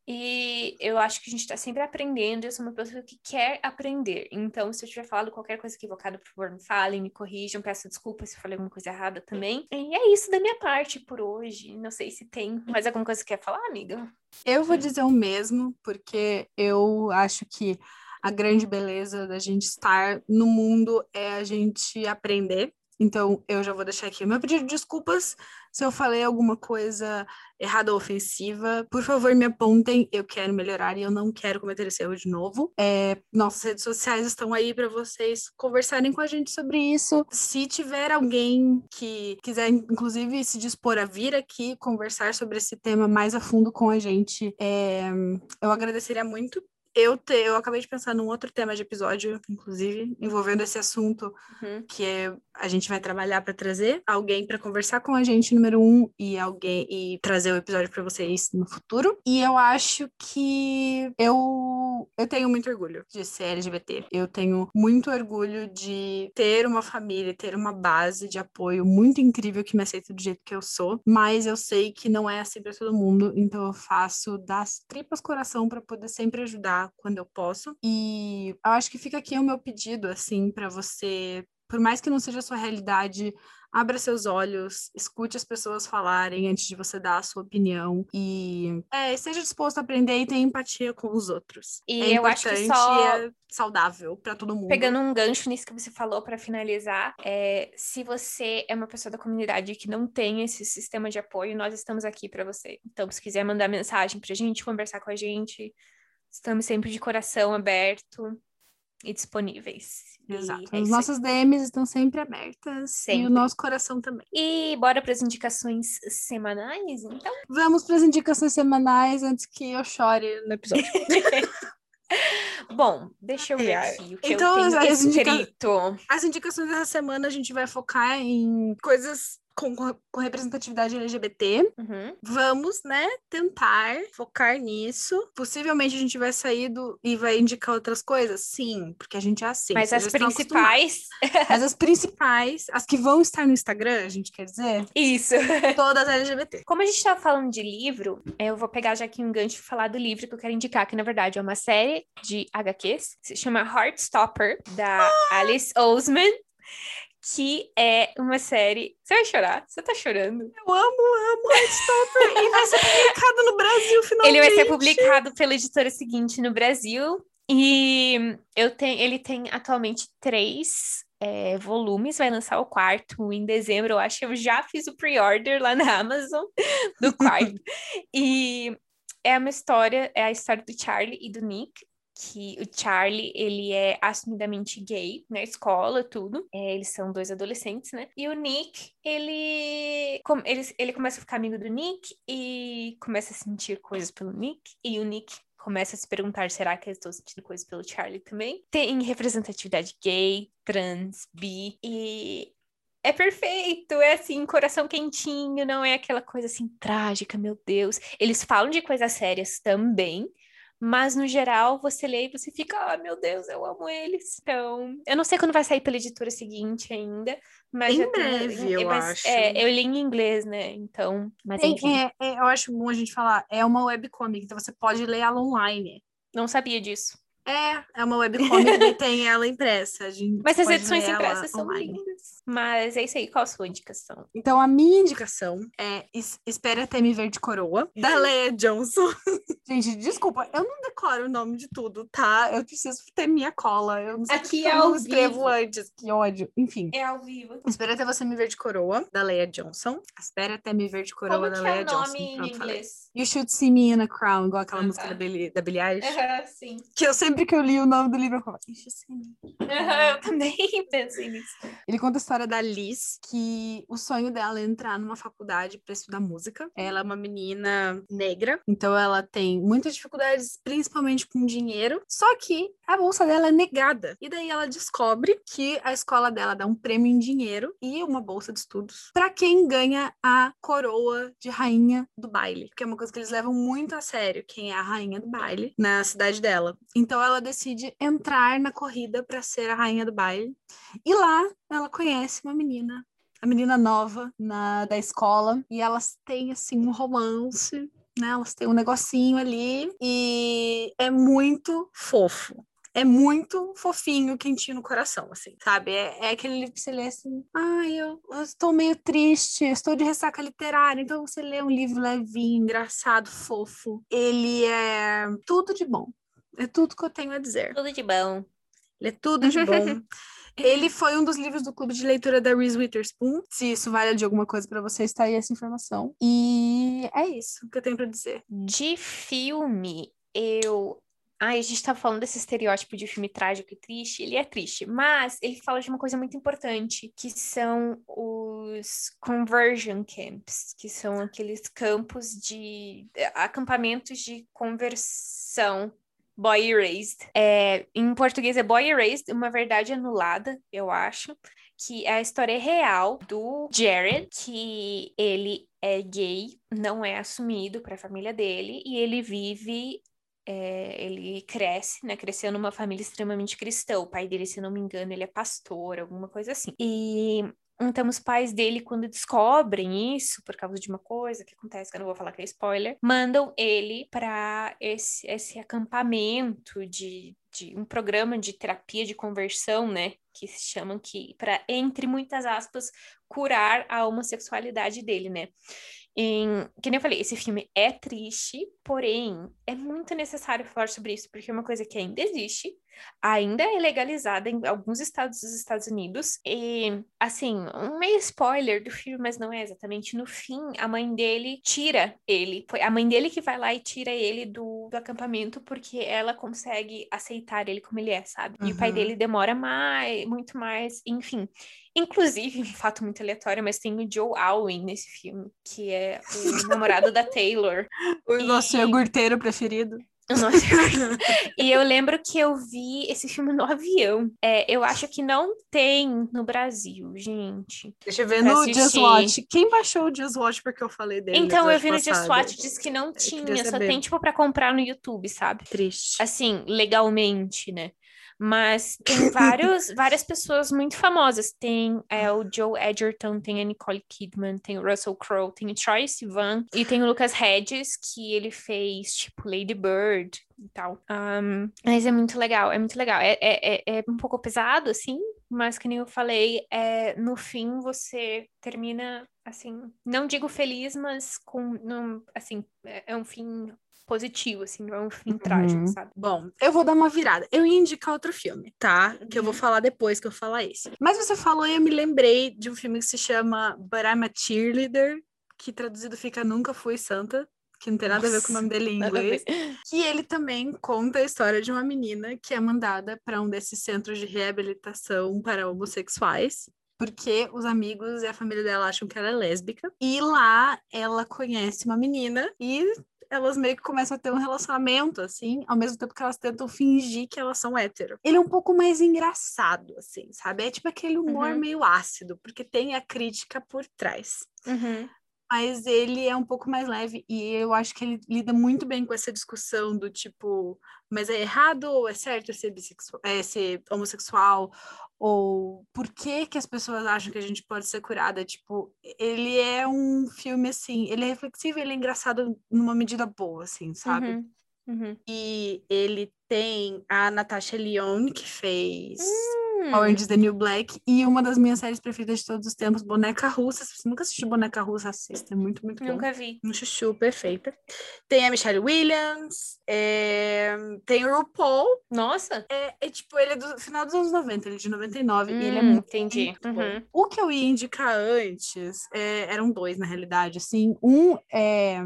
S2: E eu acho que a gente tá sempre aprendendo, eu sou uma pessoa que quer aprender. Então, se eu tiver falado qualquer coisa equivocada, por favor, me falem, me corrijam, peço desculpas se eu falei alguma coisa errada também. E é isso da minha parte por hoje. Não sei se tem mais alguma coisa que quer falar, amiga?
S1: Eu vou dizer o mesmo, porque eu acho que a grande beleza da gente estar no mundo é a gente aprender. Então, eu já vou deixar aqui o meu pedido de desculpas se eu falei alguma coisa errada ou ofensiva. Por favor, me apontem. Eu quero melhorar e eu não quero cometer esse erro de novo. É, nossas redes sociais estão aí para vocês conversarem com a gente sobre isso. Se tiver alguém que quiser, inclusive, se dispor a vir aqui conversar sobre esse tema mais a fundo com a gente, é, eu agradeceria muito. Eu, te, eu acabei de pensar num outro tema de episódio, inclusive, envolvendo esse assunto,
S2: Uhum.
S1: que é, a gente vai trabalhar para trazer alguém para conversar com a gente, número um, e alguém e trazer o episódio para vocês no futuro. E eu acho que eu, eu tenho muito orgulho de ser LGBT. Eu tenho muito orgulho de ter uma família, ter uma base de apoio muito incrível que me aceita do jeito que eu sou, mas eu sei que não é assim para todo mundo, então eu faço das tripas coração para poder sempre ajudar quando eu posso. E eu acho que fica aqui o meu pedido assim para você por mais que não seja a sua realidade, abra seus olhos, escute as pessoas falarem antes de você dar a sua opinião e é, esteja disposto a aprender e ter empatia com os outros.
S2: E
S1: é
S2: eu acho que só
S1: é saudável para todo mundo.
S2: Pegando um gancho nisso que você falou para finalizar, é, se você é uma pessoa da comunidade que não tem esse sistema de apoio, nós estamos aqui para você. Então, se quiser mandar mensagem pra gente, conversar com a gente, estamos sempre de coração aberto e disponíveis.
S1: Exato.
S2: E é
S1: As nossas DMs estão sempre abertas e
S2: Sempre.
S1: o nosso coração também.
S2: E bora para as indicações semanais, então?
S1: Vamos para as indicações semanais antes que eu chore no episódio.
S2: Bom, deixa eu ver aqui o que
S1: Então,
S2: eu tenho
S1: as indica-
S2: escrito.
S1: As indicações dessa semana a gente vai focar em coisas com, com representatividade LGBT.
S2: Uhum.
S1: Vamos, né, tentar focar nisso. Possivelmente a gente vai sair do e vai indicar outras coisas? Sim, porque a gente é assim.
S2: Mas as principais.
S1: Mas as principais, as que vão estar no Instagram, a gente quer dizer,
S2: Isso.
S1: todas LGBT.
S2: Como a gente tava falando de livro, eu vou pegar já aqui um gancho e falar do livro que eu quero indicar, que na verdade é uma série de HQs, se chama Heartstopper, da Alice Oseman, que é uma série. Você vai chorar? Você tá chorando?
S1: Eu amo, amo Heartstopper e vai ser publicado no Brasil finalmente.
S2: Ele vai ser publicado pela editora seguinte no Brasil. E eu tenho, ele tem atualmente três é, volumes, vai lançar o quarto em dezembro, eu acho. Eu já fiz o pre-order lá na Amazon do quarto. e é uma história, é a história do Charlie e do Nick. Que o Charlie, ele é assumidamente gay na escola, tudo. É, eles são dois adolescentes, né? E o Nick, ele, ele, ele começa a ficar amigo do Nick e começa a sentir coisas pelo Nick. E o Nick começa a se perguntar: será que eu estou sentindo coisas pelo Charlie também? Tem representatividade gay, trans, bi e. É perfeito, é assim, coração quentinho, não é aquela coisa assim trágica, meu Deus. Eles falam de coisas sérias também, mas no geral você lê e você fica, ah, meu Deus, eu amo eles. Então, eu não sei quando vai sair pela editora seguinte ainda, mas
S1: Em breve, eu
S2: mas,
S1: acho.
S2: É, eu li em inglês, né? Então, mas
S1: Tem-
S2: enfim,
S1: é- é, eu acho bom a gente falar, é uma webcomic, então você pode ler ela online.
S2: não sabia disso.
S1: É, é uma webcomic e tem ela impressa. A gente
S2: Mas as edições impressas são
S1: online.
S2: lindas. Mas é isso aí, qual a sua indicação?
S1: Então, a minha indicação é Es- Espere Até Me Ver de Coroa, da Leia Johnson. Gente, desculpa, eu não decoro o nome de tudo, tá? Eu preciso ter minha cola. Eu não sei
S2: Aqui é
S1: eu
S2: ao
S1: escrevo
S2: vivo.
S1: antes, que ódio. Enfim.
S2: É ao vivo.
S1: Espere Até Você Me Ver de Coroa, da Leia Johnson. Espere Até Me Ver de Coroa,
S2: Como
S1: da
S2: que é
S1: Leia
S2: o nome
S1: Johnson.
S2: em
S1: Pronto, falei.
S2: inglês?
S1: You Should See Me in a Crown, igual aquela
S2: Ah,
S1: música
S2: tá.
S1: da Billie, da Billie Eilish.
S2: Aham, sim.
S1: Que eu sempre que eu li o nome do livro, eu falava.
S2: Aham, eu também pensei nisso.
S1: Ele conta a história da Liz, que o sonho dela é entrar numa faculdade para estudar música. Ela é uma menina negra, então ela tem muitas dificuldades, principalmente com dinheiro. Só que a bolsa dela é negada. E daí ela descobre que a escola dela dá um prêmio em dinheiro e uma bolsa de estudos para quem ganha a coroa de rainha do baile, que é uma coisa que eles levam muito a sério, quem é a rainha do baile na cidade dela. Então ela decide entrar na corrida para ser a rainha do baile. E lá ela conhece uma menina, a menina nova na, da escola, e elas têm assim um romance, né? Elas têm um negocinho ali e é muito fofo. É muito fofinho, quentinho no coração, assim, sabe? É, é aquele livro que você lê assim, ai, eu, eu estou meio triste, estou de ressaca literária, então você lê um livro levinho, engraçado, fofo. Ele é tudo de bom. É tudo que eu tenho a dizer.
S2: Tudo de bom.
S1: Ele é tudo de bom. Ele foi um dos livros do clube de leitura da Reese Witherspoon. Se isso vale de alguma coisa pra você, está aí essa informação. E é isso que eu tenho pra dizer.
S2: De filme, eu. Ai, a gente tá falando desse estereótipo de filme trágico e triste. Ele é triste, mas ele fala de uma coisa muito importante, que são os conversion camps, que são aqueles campos de acampamentos de conversão. Boy Erased. É, em português é Boy Erased, uma verdade anulada, eu acho. Que é a história real do Jared, que ele é gay, não é assumido para a família dele, e ele vive. é, ele cresce, né? Cresceu numa família extremamente cristã. O pai dele, se não me engano, ele é pastor, alguma coisa assim. E então os pais dele, quando descobrem isso, por causa de uma coisa que acontece, que eu não vou falar que é spoiler, mandam ele para esse, esse acampamento de, de um programa de terapia de conversão, né? Que se chamam que, para, entre muitas aspas, curar a homossexualidade dele, né? Em, que nem eu falei, esse filme é triste, porém é muito necessário falar sobre isso, porque é uma coisa que ainda existe, ainda é legalizada em alguns estados dos Estados Unidos. E, assim, um meio spoiler do filme, mas não é exatamente. No fim, a mãe dele tira ele. Foi a mãe dele que vai lá e tira ele do, do acampamento, porque ela consegue aceitar ele como ele é, sabe? E o pai uhum. dele demora mais, muito mais, enfim. Inclusive, um fato muito aleatório, mas tem o Joe Alwyn nesse filme, que é o namorado da Taylor.
S1: O e... nosso iogurteiro preferido.
S2: E eu lembro que eu vi esse filme no avião. É, eu acho que não tem no Brasil, gente.
S1: Deixa eu ver no assistir. Just Watch. Quem baixou o Just Watch porque eu falei dele?
S2: Então, eu vi no Just Watch, disse que não tinha, só tem tipo pra comprar no YouTube, sabe?
S1: Triste.
S2: Assim, legalmente, né? Mas tem vários, várias pessoas muito famosas. Tem é, o Joe Edgerton, tem a Nicole Kidman, tem o Russell Crowe, tem o Troy Sivan e tem o Lucas Hedges, que ele fez, tipo, Lady Bird e tal. Um, mas é muito legal, é muito legal. É, é, é, é um pouco pesado, assim, mas que nem eu falei, é, no fim você termina, assim, não digo feliz, mas com, não, assim, é, é um fim positivo, assim, não é um fim uhum. trágico, sabe?
S1: Bom, eu vou dar uma virada. Eu ia indicar outro filme, tá? Que eu vou uhum. falar depois que eu falar esse. Mas você falou e eu me lembrei de um filme que se chama But I'm a Cheerleader, que traduzido fica Nunca Fui Santa, que não tem nada Nossa, a ver com o nome dele em inglês. Que ele também conta a história de uma menina que é mandada para um desses centros de reabilitação para homossexuais porque os amigos e a família dela acham que ela é lésbica. E lá ela conhece uma menina e elas meio que começam a ter um relacionamento, assim, ao mesmo tempo que elas tentam fingir que elas são hétero. Ele é um pouco mais engraçado, assim, sabe? É tipo aquele humor uhum. meio ácido, porque tem a crítica por trás.
S2: Uhum
S1: mas ele é um pouco mais leve e eu acho que ele lida muito bem com essa discussão do tipo, mas é errado ou é certo ser bissexual, é, ser homossexual ou por que que as pessoas acham que a gente pode ser curada? Tipo, ele é um filme assim, ele é reflexivo, ele é engraçado numa medida boa, assim, sabe?
S2: Uhum. Uhum.
S1: E ele tem a Natasha Lyonne que fez hum Hum. Orange is the New Black. E uma das minhas séries preferidas de todos os tempos, Boneca Russa. Se você nunca assistiu Boneca Russa, assista. É muito, muito bom.
S2: Nunca vi.
S1: Um chuchu, perfeita. Tem a Michelle Williams. É... Tem o RuPaul.
S2: Nossa!
S1: É, é, tipo, ele é do final dos anos 90, ele é de 99.
S2: Hum,
S1: e ele é muito,
S2: entendi.
S1: Muito uhum. O que eu ia indicar antes, é, eram dois, na realidade, assim. Um é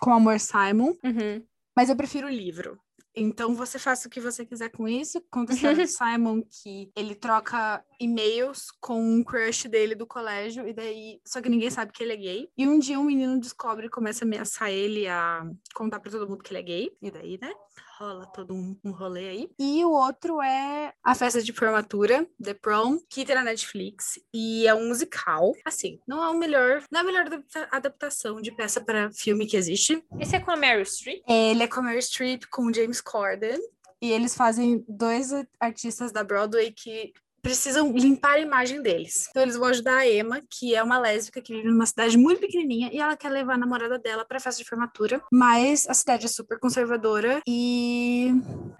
S1: com Amor Simon.
S2: Uhum.
S1: Mas eu prefiro o livro. Então você faça o que você quiser com isso. Conta a história do Simon que ele troca e-mails com um crush dele do colégio e daí só que ninguém sabe que ele é gay. E um dia um menino descobre e começa a ameaçar ele a contar para todo mundo que ele é gay. E daí, né? Rola todo um, um rolê aí. E o outro é a festa de formatura, The Prom, que tem na Netflix. E é um musical. Assim, não é o melhor, não é a melhor adaptação de peça para filme que existe.
S2: Esse é com a Meryl Streep?
S1: É, ele é com a Meryl Streep, com o James Corden. E eles fazem dois artistas da Broadway que precisam limpar a imagem deles. Então eles vão ajudar a Emma, que é uma lésbica que vive numa cidade muito pequenininha e ela quer levar a namorada dela para festa de formatura, mas a cidade é super conservadora e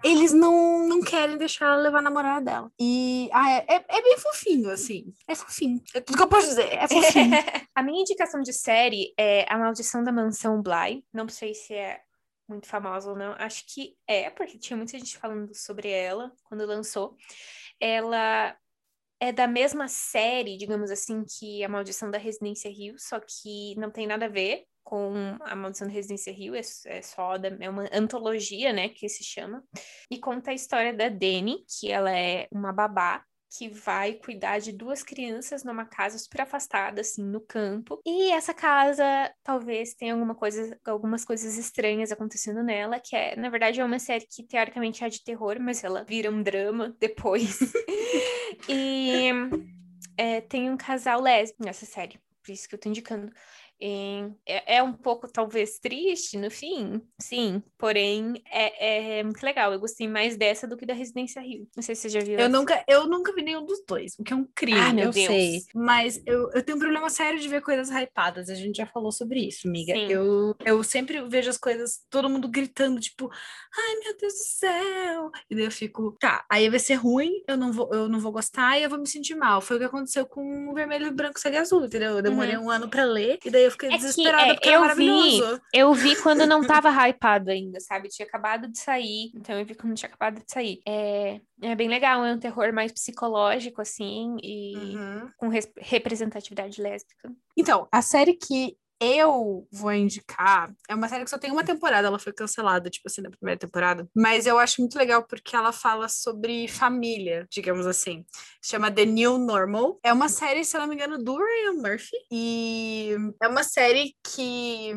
S1: eles não, não querem deixar ela levar a namorada dela. E ah, é, é, é, bem fofinho, assim. É fofinho. É tudo que eu posso dizer. É fofinho.
S2: a minha indicação de série é A Maldição da Mansão Bly. Não sei se é muito famosa ou não. Acho que é, porque tinha muita gente falando sobre ela quando lançou ela é da mesma série, digamos assim, que A Maldição da Residência Rio, só que não tem nada a ver com A Maldição da Residência Rio, é, é só da, é uma antologia, né, que se chama, e conta a história da Dani, que ela é uma babá que vai cuidar de duas crianças numa casa super afastada, assim, no campo. E essa casa talvez tenha alguma coisa, algumas coisas estranhas acontecendo nela, que é, na verdade, é uma série que teoricamente é de terror, mas ela vira um drama depois. e é, tem um casal lésbico nessa série, por isso que eu tô indicando. É, é um pouco, talvez, triste no fim, sim. Porém, é, é muito legal. Eu gostei mais dessa do que da Residência Rio. Não sei se você já viu.
S1: Eu, nunca, eu nunca vi nenhum dos dois, o que é um crime, ah, eu Deus. sei. Mas eu, eu tenho um problema sério de ver coisas hypadas. A gente já falou sobre isso, amiga. Eu, eu sempre vejo as coisas, todo mundo gritando, tipo, ai meu Deus do céu. E daí eu fico, tá, aí vai ser ruim, eu não vou, eu não vou gostar e eu vou me sentir mal. Foi o que aconteceu com o vermelho, branco, cego e azul, entendeu? Eu demorei uhum. um ano pra ler, e daí eu fiquei é desesperada que, é, porque eu maravilhoso.
S2: Vi, eu vi quando não tava hypado ainda, sabe? Tinha acabado de sair, então eu vi quando tinha acabado de sair. É, é bem legal, é um terror mais psicológico, assim, e uhum. com representatividade lésbica.
S1: Então, a série que eu vou indicar. É uma série que só tem uma temporada, ela foi cancelada, tipo assim, na primeira temporada. Mas eu acho muito legal porque ela fala sobre família, digamos assim. Chama The New Normal. É uma série, se eu não me engano, do Ryan Murphy. E é uma série que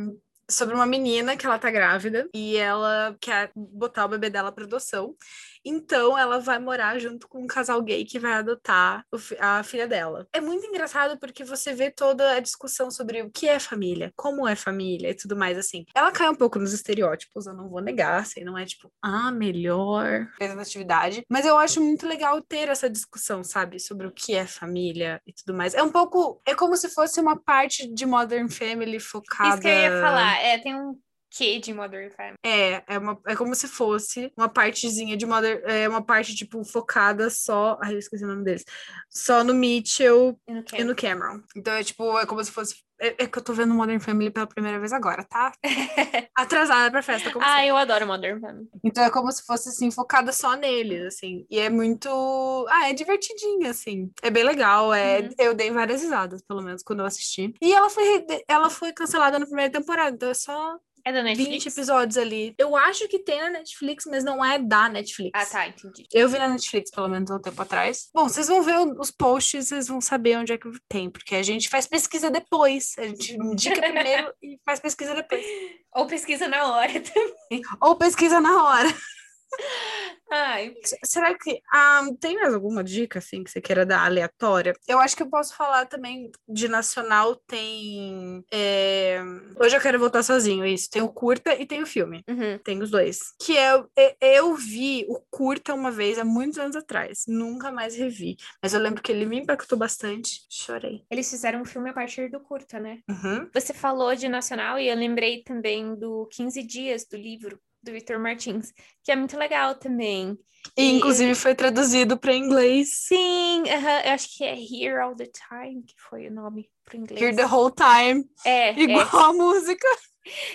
S1: sobre uma menina que ela tá grávida e ela quer botar o bebê dela para adoção. Então ela vai morar junto com um casal gay que vai adotar a filha dela. É muito engraçado porque você vê toda a discussão sobre o que é família, como é família e tudo mais assim. Ela cai um pouco nos estereótipos, eu não vou negar, assim, não é tipo, ah, melhor representatividade, mas eu acho muito legal ter essa discussão, sabe, sobre o que é família e tudo mais. É um pouco, é como se fosse uma parte de Modern Family focada.
S2: Isso que eu ia falar, é, tem um que de Modern Family.
S1: É, é, uma, é como se fosse uma partezinha de Modern, é uma parte, tipo, focada só, ai, eu esqueci o nome deles, só no Mitchell e no, e no Cameron. Então, é tipo, é como se fosse é, é, que eu tô vendo Modern Family pela primeira vez agora, tá? Atrasada pra festa, como
S2: Ah, eu adoro Modern Family.
S1: Então é como se fosse, assim, focada só neles, assim. E é muito... Ah, é divertidinha, assim. É bem legal, é... Uhum. Eu dei várias risadas, pelo menos, quando eu assisti. E ela foi, ela foi cancelada na primeira temporada, então é só
S2: é da Netflix?
S1: 20 episódios ali. Eu acho que tem na Netflix, mas não é da Netflix.
S2: Ah, tá, entendi.
S1: Eu vi na Netflix, pelo menos, há um tempo atrás. Bom, vocês vão ver os posts, vocês vão saber onde é que tem, porque a gente faz pesquisa depois. A gente indica primeiro e faz pesquisa depois.
S2: Ou pesquisa na hora também.
S1: Ou pesquisa na hora.
S2: Ai.
S1: Será que um, tem mais alguma dica assim que você queira dar aleatória? Eu acho que eu posso falar também de nacional. Tem. É... Hoje eu quero voltar sozinho, isso. Tem o curta e tem o filme.
S2: Uhum.
S1: Tem os dois. Que eu, eu vi o curta uma vez há muitos anos atrás. Nunca mais revi. Mas eu lembro que ele me impactou bastante. Chorei.
S2: Eles fizeram um filme a partir do curta, né?
S1: Uhum.
S2: Você falou de nacional e eu lembrei também do 15 Dias do livro do Victor Martins, que é muito legal também.
S1: E, inclusive foi traduzido para inglês.
S2: Sim, uh -huh, eu acho que é Here All the Time, que foi o nome para inglês.
S1: Here the Whole Time.
S2: É.
S1: Igual
S2: é.
S1: a música.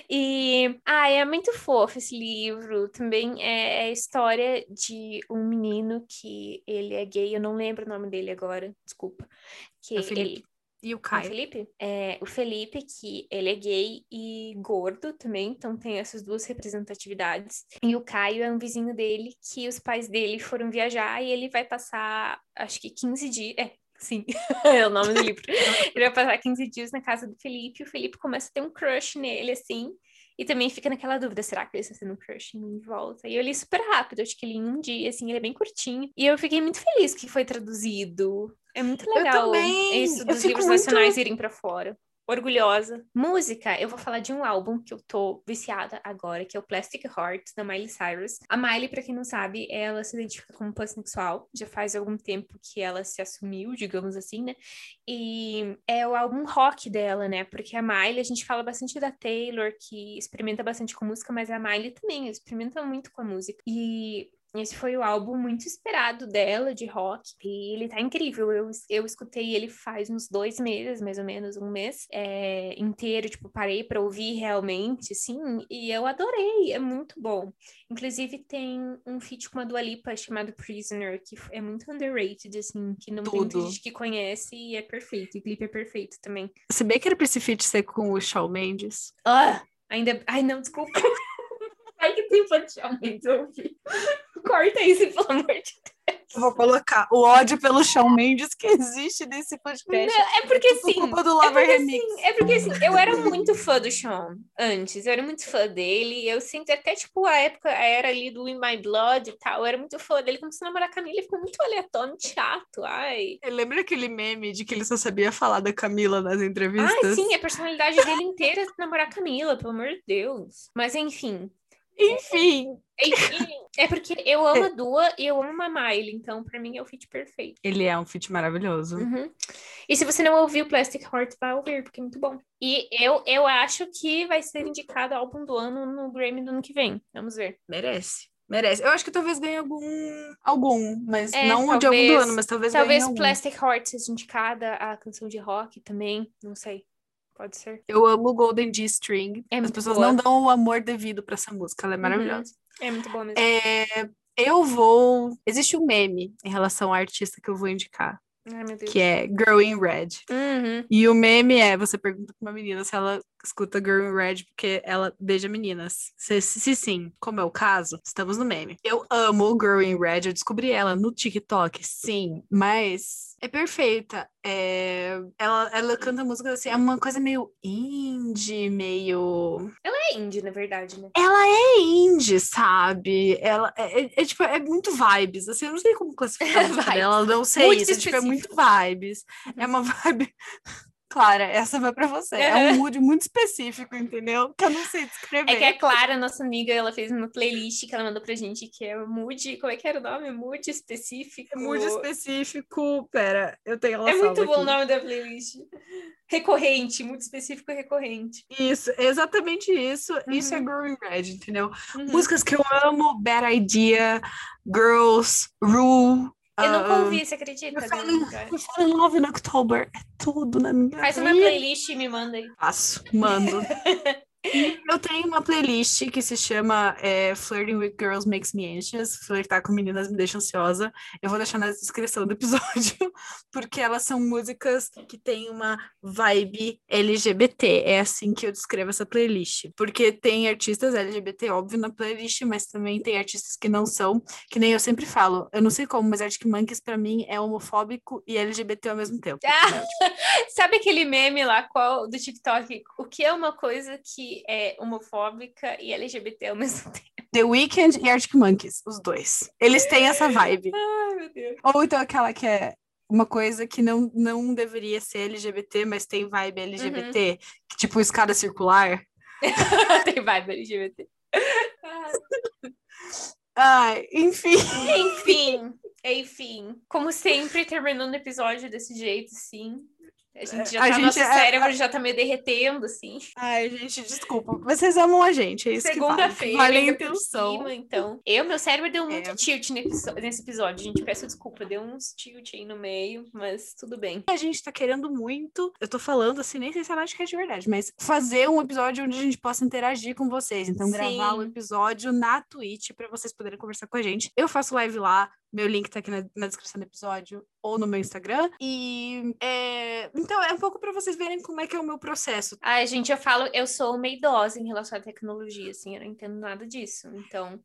S2: E ah, é muito fofo esse livro. Também é, é a história de um menino que ele é gay, eu não lembro o nome dele agora, desculpa. Que
S1: é
S2: ele,
S1: e o Caio?
S2: O Felipe? É, o Felipe, que ele é gay e gordo também, então tem essas duas representatividades. E o Caio é um vizinho dele que os pais dele foram viajar e ele vai passar, acho que 15 dias. É, sim, é o nome do livro. ele vai passar 15 dias na casa do Felipe e o Felipe começa a ter um crush nele, assim. E também fica naquela dúvida, será que ele está sendo um crush em mim de volta? E eu li super rápido, acho que li em um dia, assim, ele é bem curtinho. E eu fiquei muito feliz que foi traduzido. É muito legal isso dos livros muito... nacionais irem para fora orgulhosa. Música, eu vou falar de um álbum que eu tô viciada agora, que é o Plastic Heart, da Miley Cyrus. A Miley, pra quem não sabe, ela se identifica como pansexual. Já faz algum tempo que ela se assumiu, digamos assim, né? E é o álbum rock dela, né? Porque a Miley, a gente fala bastante da Taylor, que experimenta bastante com música, mas a Miley também experimenta muito com a música. E esse foi o álbum muito esperado dela, de rock, e ele tá incrível. Eu, eu escutei ele faz uns dois meses, mais ou menos, um mês é, inteiro, tipo, parei pra ouvir realmente, assim, e eu adorei, é muito bom. Inclusive, tem um feat com a Dua Lipa chamado Prisoner, que é muito underrated, assim, que não Tudo. tem muita gente que conhece e é perfeito, e o clipe é perfeito também.
S1: Se bem que era pra esse feat ser com o Shawn Mendes.
S2: Ah! Ainda. Ai, não, desculpa. Ai, que tem potencialmente ouvir. Corta isso, pelo amor de Deus.
S1: Eu vou colocar o ódio pelo Shawn Mendes que existe nesse podcast.
S2: Não, é porque
S1: É
S2: assim.
S1: culpa do
S2: É
S1: Lover
S2: porque,
S1: Remix.
S2: assim, é porque assim, eu era muito fã do Sean antes, eu era muito fã dele, eu sinto até, tipo, a época, a era ali do In My Blood e tal, eu era muito fã dele, começou a namorar a Camila, ele ficou muito aleatório, muito chato, ai.
S1: Lembra aquele meme de que ele só sabia falar da Camila nas entrevistas?
S2: Ai, sim, a personalidade dele inteira é namorar a Camila, pelo amor de Deus. Mas enfim,
S1: Enfim,
S2: enfim, é porque eu amo a Dua e eu amo a Miley, então pra mim é o fit perfeito.
S1: ele é um feat maravilhoso.
S2: Uhum. E se você não ouviu Plastic Heart, vai ouvir, porque é muito bom. E eu, eu acho que vai ser indicado álbum do ano no Grammy do ano que vem. Vamos ver.
S1: Merece. Merece. Eu acho que talvez ganhe algum. Algum, mas
S2: É,
S1: não o de algum do
S2: talvez-
S1: ano, mas talvez,
S2: Talvez
S1: ganhe algum.
S2: Plastic Heart seja indicada a canção de rock também. Não sei. Pode ser.
S1: Eu amo Golden G String.
S2: É
S1: As pessoas
S2: boa.
S1: não dão o amor devido pra essa música, ela é maravilhosa.
S2: É muito bom mesmo.
S1: É, eu vou. Existe um meme em relação ao artista que eu vou indicar,
S2: Ai, meu Deus.
S1: que é Girl in Red.
S2: Uhum.
S1: E o meme é: você pergunta pra uma menina se ela escuta Girl in Red porque ela beija meninas. Se, se, se sim, como é o caso, estamos no meme. Eu amo Girl in Red, eu descobri ela no TikTok, sim, mas é perfeita. É, ela, ela canta músicas assim, é uma coisa meio indie, meio.
S2: É indie, na verdade, né?
S1: Ela é indie, sabe? Ela é, é- é, tipo, é muito vibes. Assim, eu não sei como classificar a música
S2: Vibes.
S1: dela, não sei
S2: Muito
S1: isso. Tipo, é muito vibes. É uma vibe. Clara, essa vai pra você. É um mood muito específico, entendeu? Que eu não sei descrever.
S2: É que a Clara, nossa amiga, ela fez uma playlist que ela mandou pra gente, que é o Mood. Como é que era o nome? Mood específico.
S1: Mood específico. Pera, eu tenho ela
S2: É muito bom o
S1: aqui.
S2: nome da playlist. Recorrente, muito específico e recorrente.
S1: Isso, exatamente isso. Isso é
S2: Uhum.
S1: In Red, entendeu?
S2: Uhum.
S1: Músicas que eu amo: Bad Idea, Girls, Rule.
S2: Eu nunca
S1: ah,
S2: ouvi, você acredita?
S1: Fall in Love in October. É tudo na minha
S2: Faz uma
S1: vida.
S2: playlist e me manda aí.
S1: Faço, mando. Eu tenho uma playlist que se chama é, Flirting with Girls Makes Me Anxious. Flertar com meninas me deixa ansiosa. Eu vou deixar na descrição do episódio, porque elas são músicas que têm uma vibe LGBT. É assim que eu descrevo essa playlist. Porque tem artistas LGBT, óbvio, na playlist, mas também tem artistas que não são, que nem eu sempre falo. Eu não sei como, mas Arctic Monkeys pra mim é homofóbico e LGBT ao mesmo tempo.
S2: Ah, sabe aquele meme lá qual, do TikTok? O que é uma coisa que é homofóbica e LGBT ao mesmo tempo?
S1: The Weeknd e Arctic Monkeys, os dois. Eles têm essa vibe.
S2: Ai, meu Deus.
S1: Ou então aquela que é uma coisa que não, não deveria ser LGBT, mas tem vibe LGBT, que, tipo escada circular.
S2: Tem vibe LGBT. Ah,
S1: enfim.
S2: Enfim, enfim. Como sempre, terminando o episódio desse jeito, sim. A gente já
S1: A
S2: tá,
S1: gente
S2: nosso
S1: é-
S2: cérebro já tá meio derretendo, assim.
S1: Ai, gente, desculpa. Vocês amam a gente, é isso que vale.
S2: Segunda-feira,
S1: Vale a intenção.
S2: cima, então. Eu, meu cérebro deu muito
S1: É.
S2: tilt nesse episódio, gente. Peço desculpa, deu uns tilt aí no meio, mas tudo bem.
S1: A gente tá querendo muito, eu tô falando assim, nem sei se ela acha que é de verdade, mas fazer um episódio onde a gente possa interagir com vocês. Então, gravar o
S2: Sim.
S1: episódio na Twitch pra vocês poderem conversar com a gente. Eu faço live lá, meu link tá aqui na, na descrição do episódio ou no meu Instagram. E é, então é um pouco pra vocês verem como é que é o meu processo.
S2: Ai, gente, eu falo, eu sou uma idosa em relação à tecnologia, assim, eu não entendo nada disso. Então,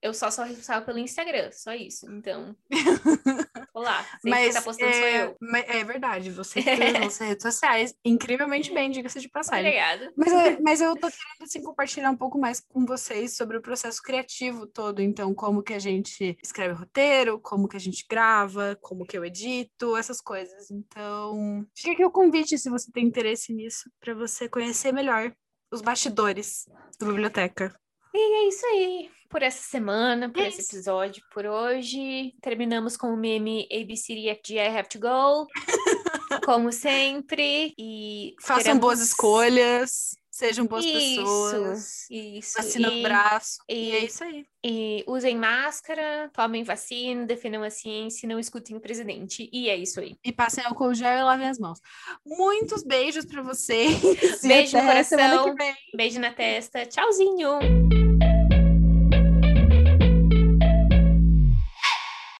S2: eu só sou responsável pelo Instagram, só isso. Então, tô lá. Sempre
S1: Mas
S2: tá postando sou
S1: é,
S2: eu.
S1: mas é verdade, você que nas redes sociais, incrivelmente bem, diga-se de passagem.
S2: Obrigada.
S1: Mas, é- mas eu tô querendo assim, compartilhar um pouco mais com vocês sobre o processo criativo todo. Então, como que a gente escreve roteiro, como que a gente grava, como que eu edito, essas coisas. Então, fica aqui o convite, se você tem interesse nisso, para você conhecer melhor os bastidores da biblioteca.
S2: E é isso aí. Por essa semana, por
S1: É
S2: esse episódio, por hoje. Terminamos com o meme ABCDFG I Have to Go. como sempre. E
S1: Façam boas escolhas, sejam boas
S2: Isso,
S1: pessoas.
S2: Isso.
S1: Assina
S2: e,
S1: o braço. E,
S2: e-
S1: é isso aí.
S2: e usem máscara, tomem vacina, defendam a ciência não escutem o presidente. E é isso aí.
S1: E passem álcool gel e lavem as mãos. Muitos beijos para vocês.
S2: Beijo no coração. Beijo na testa. Tchauzinho!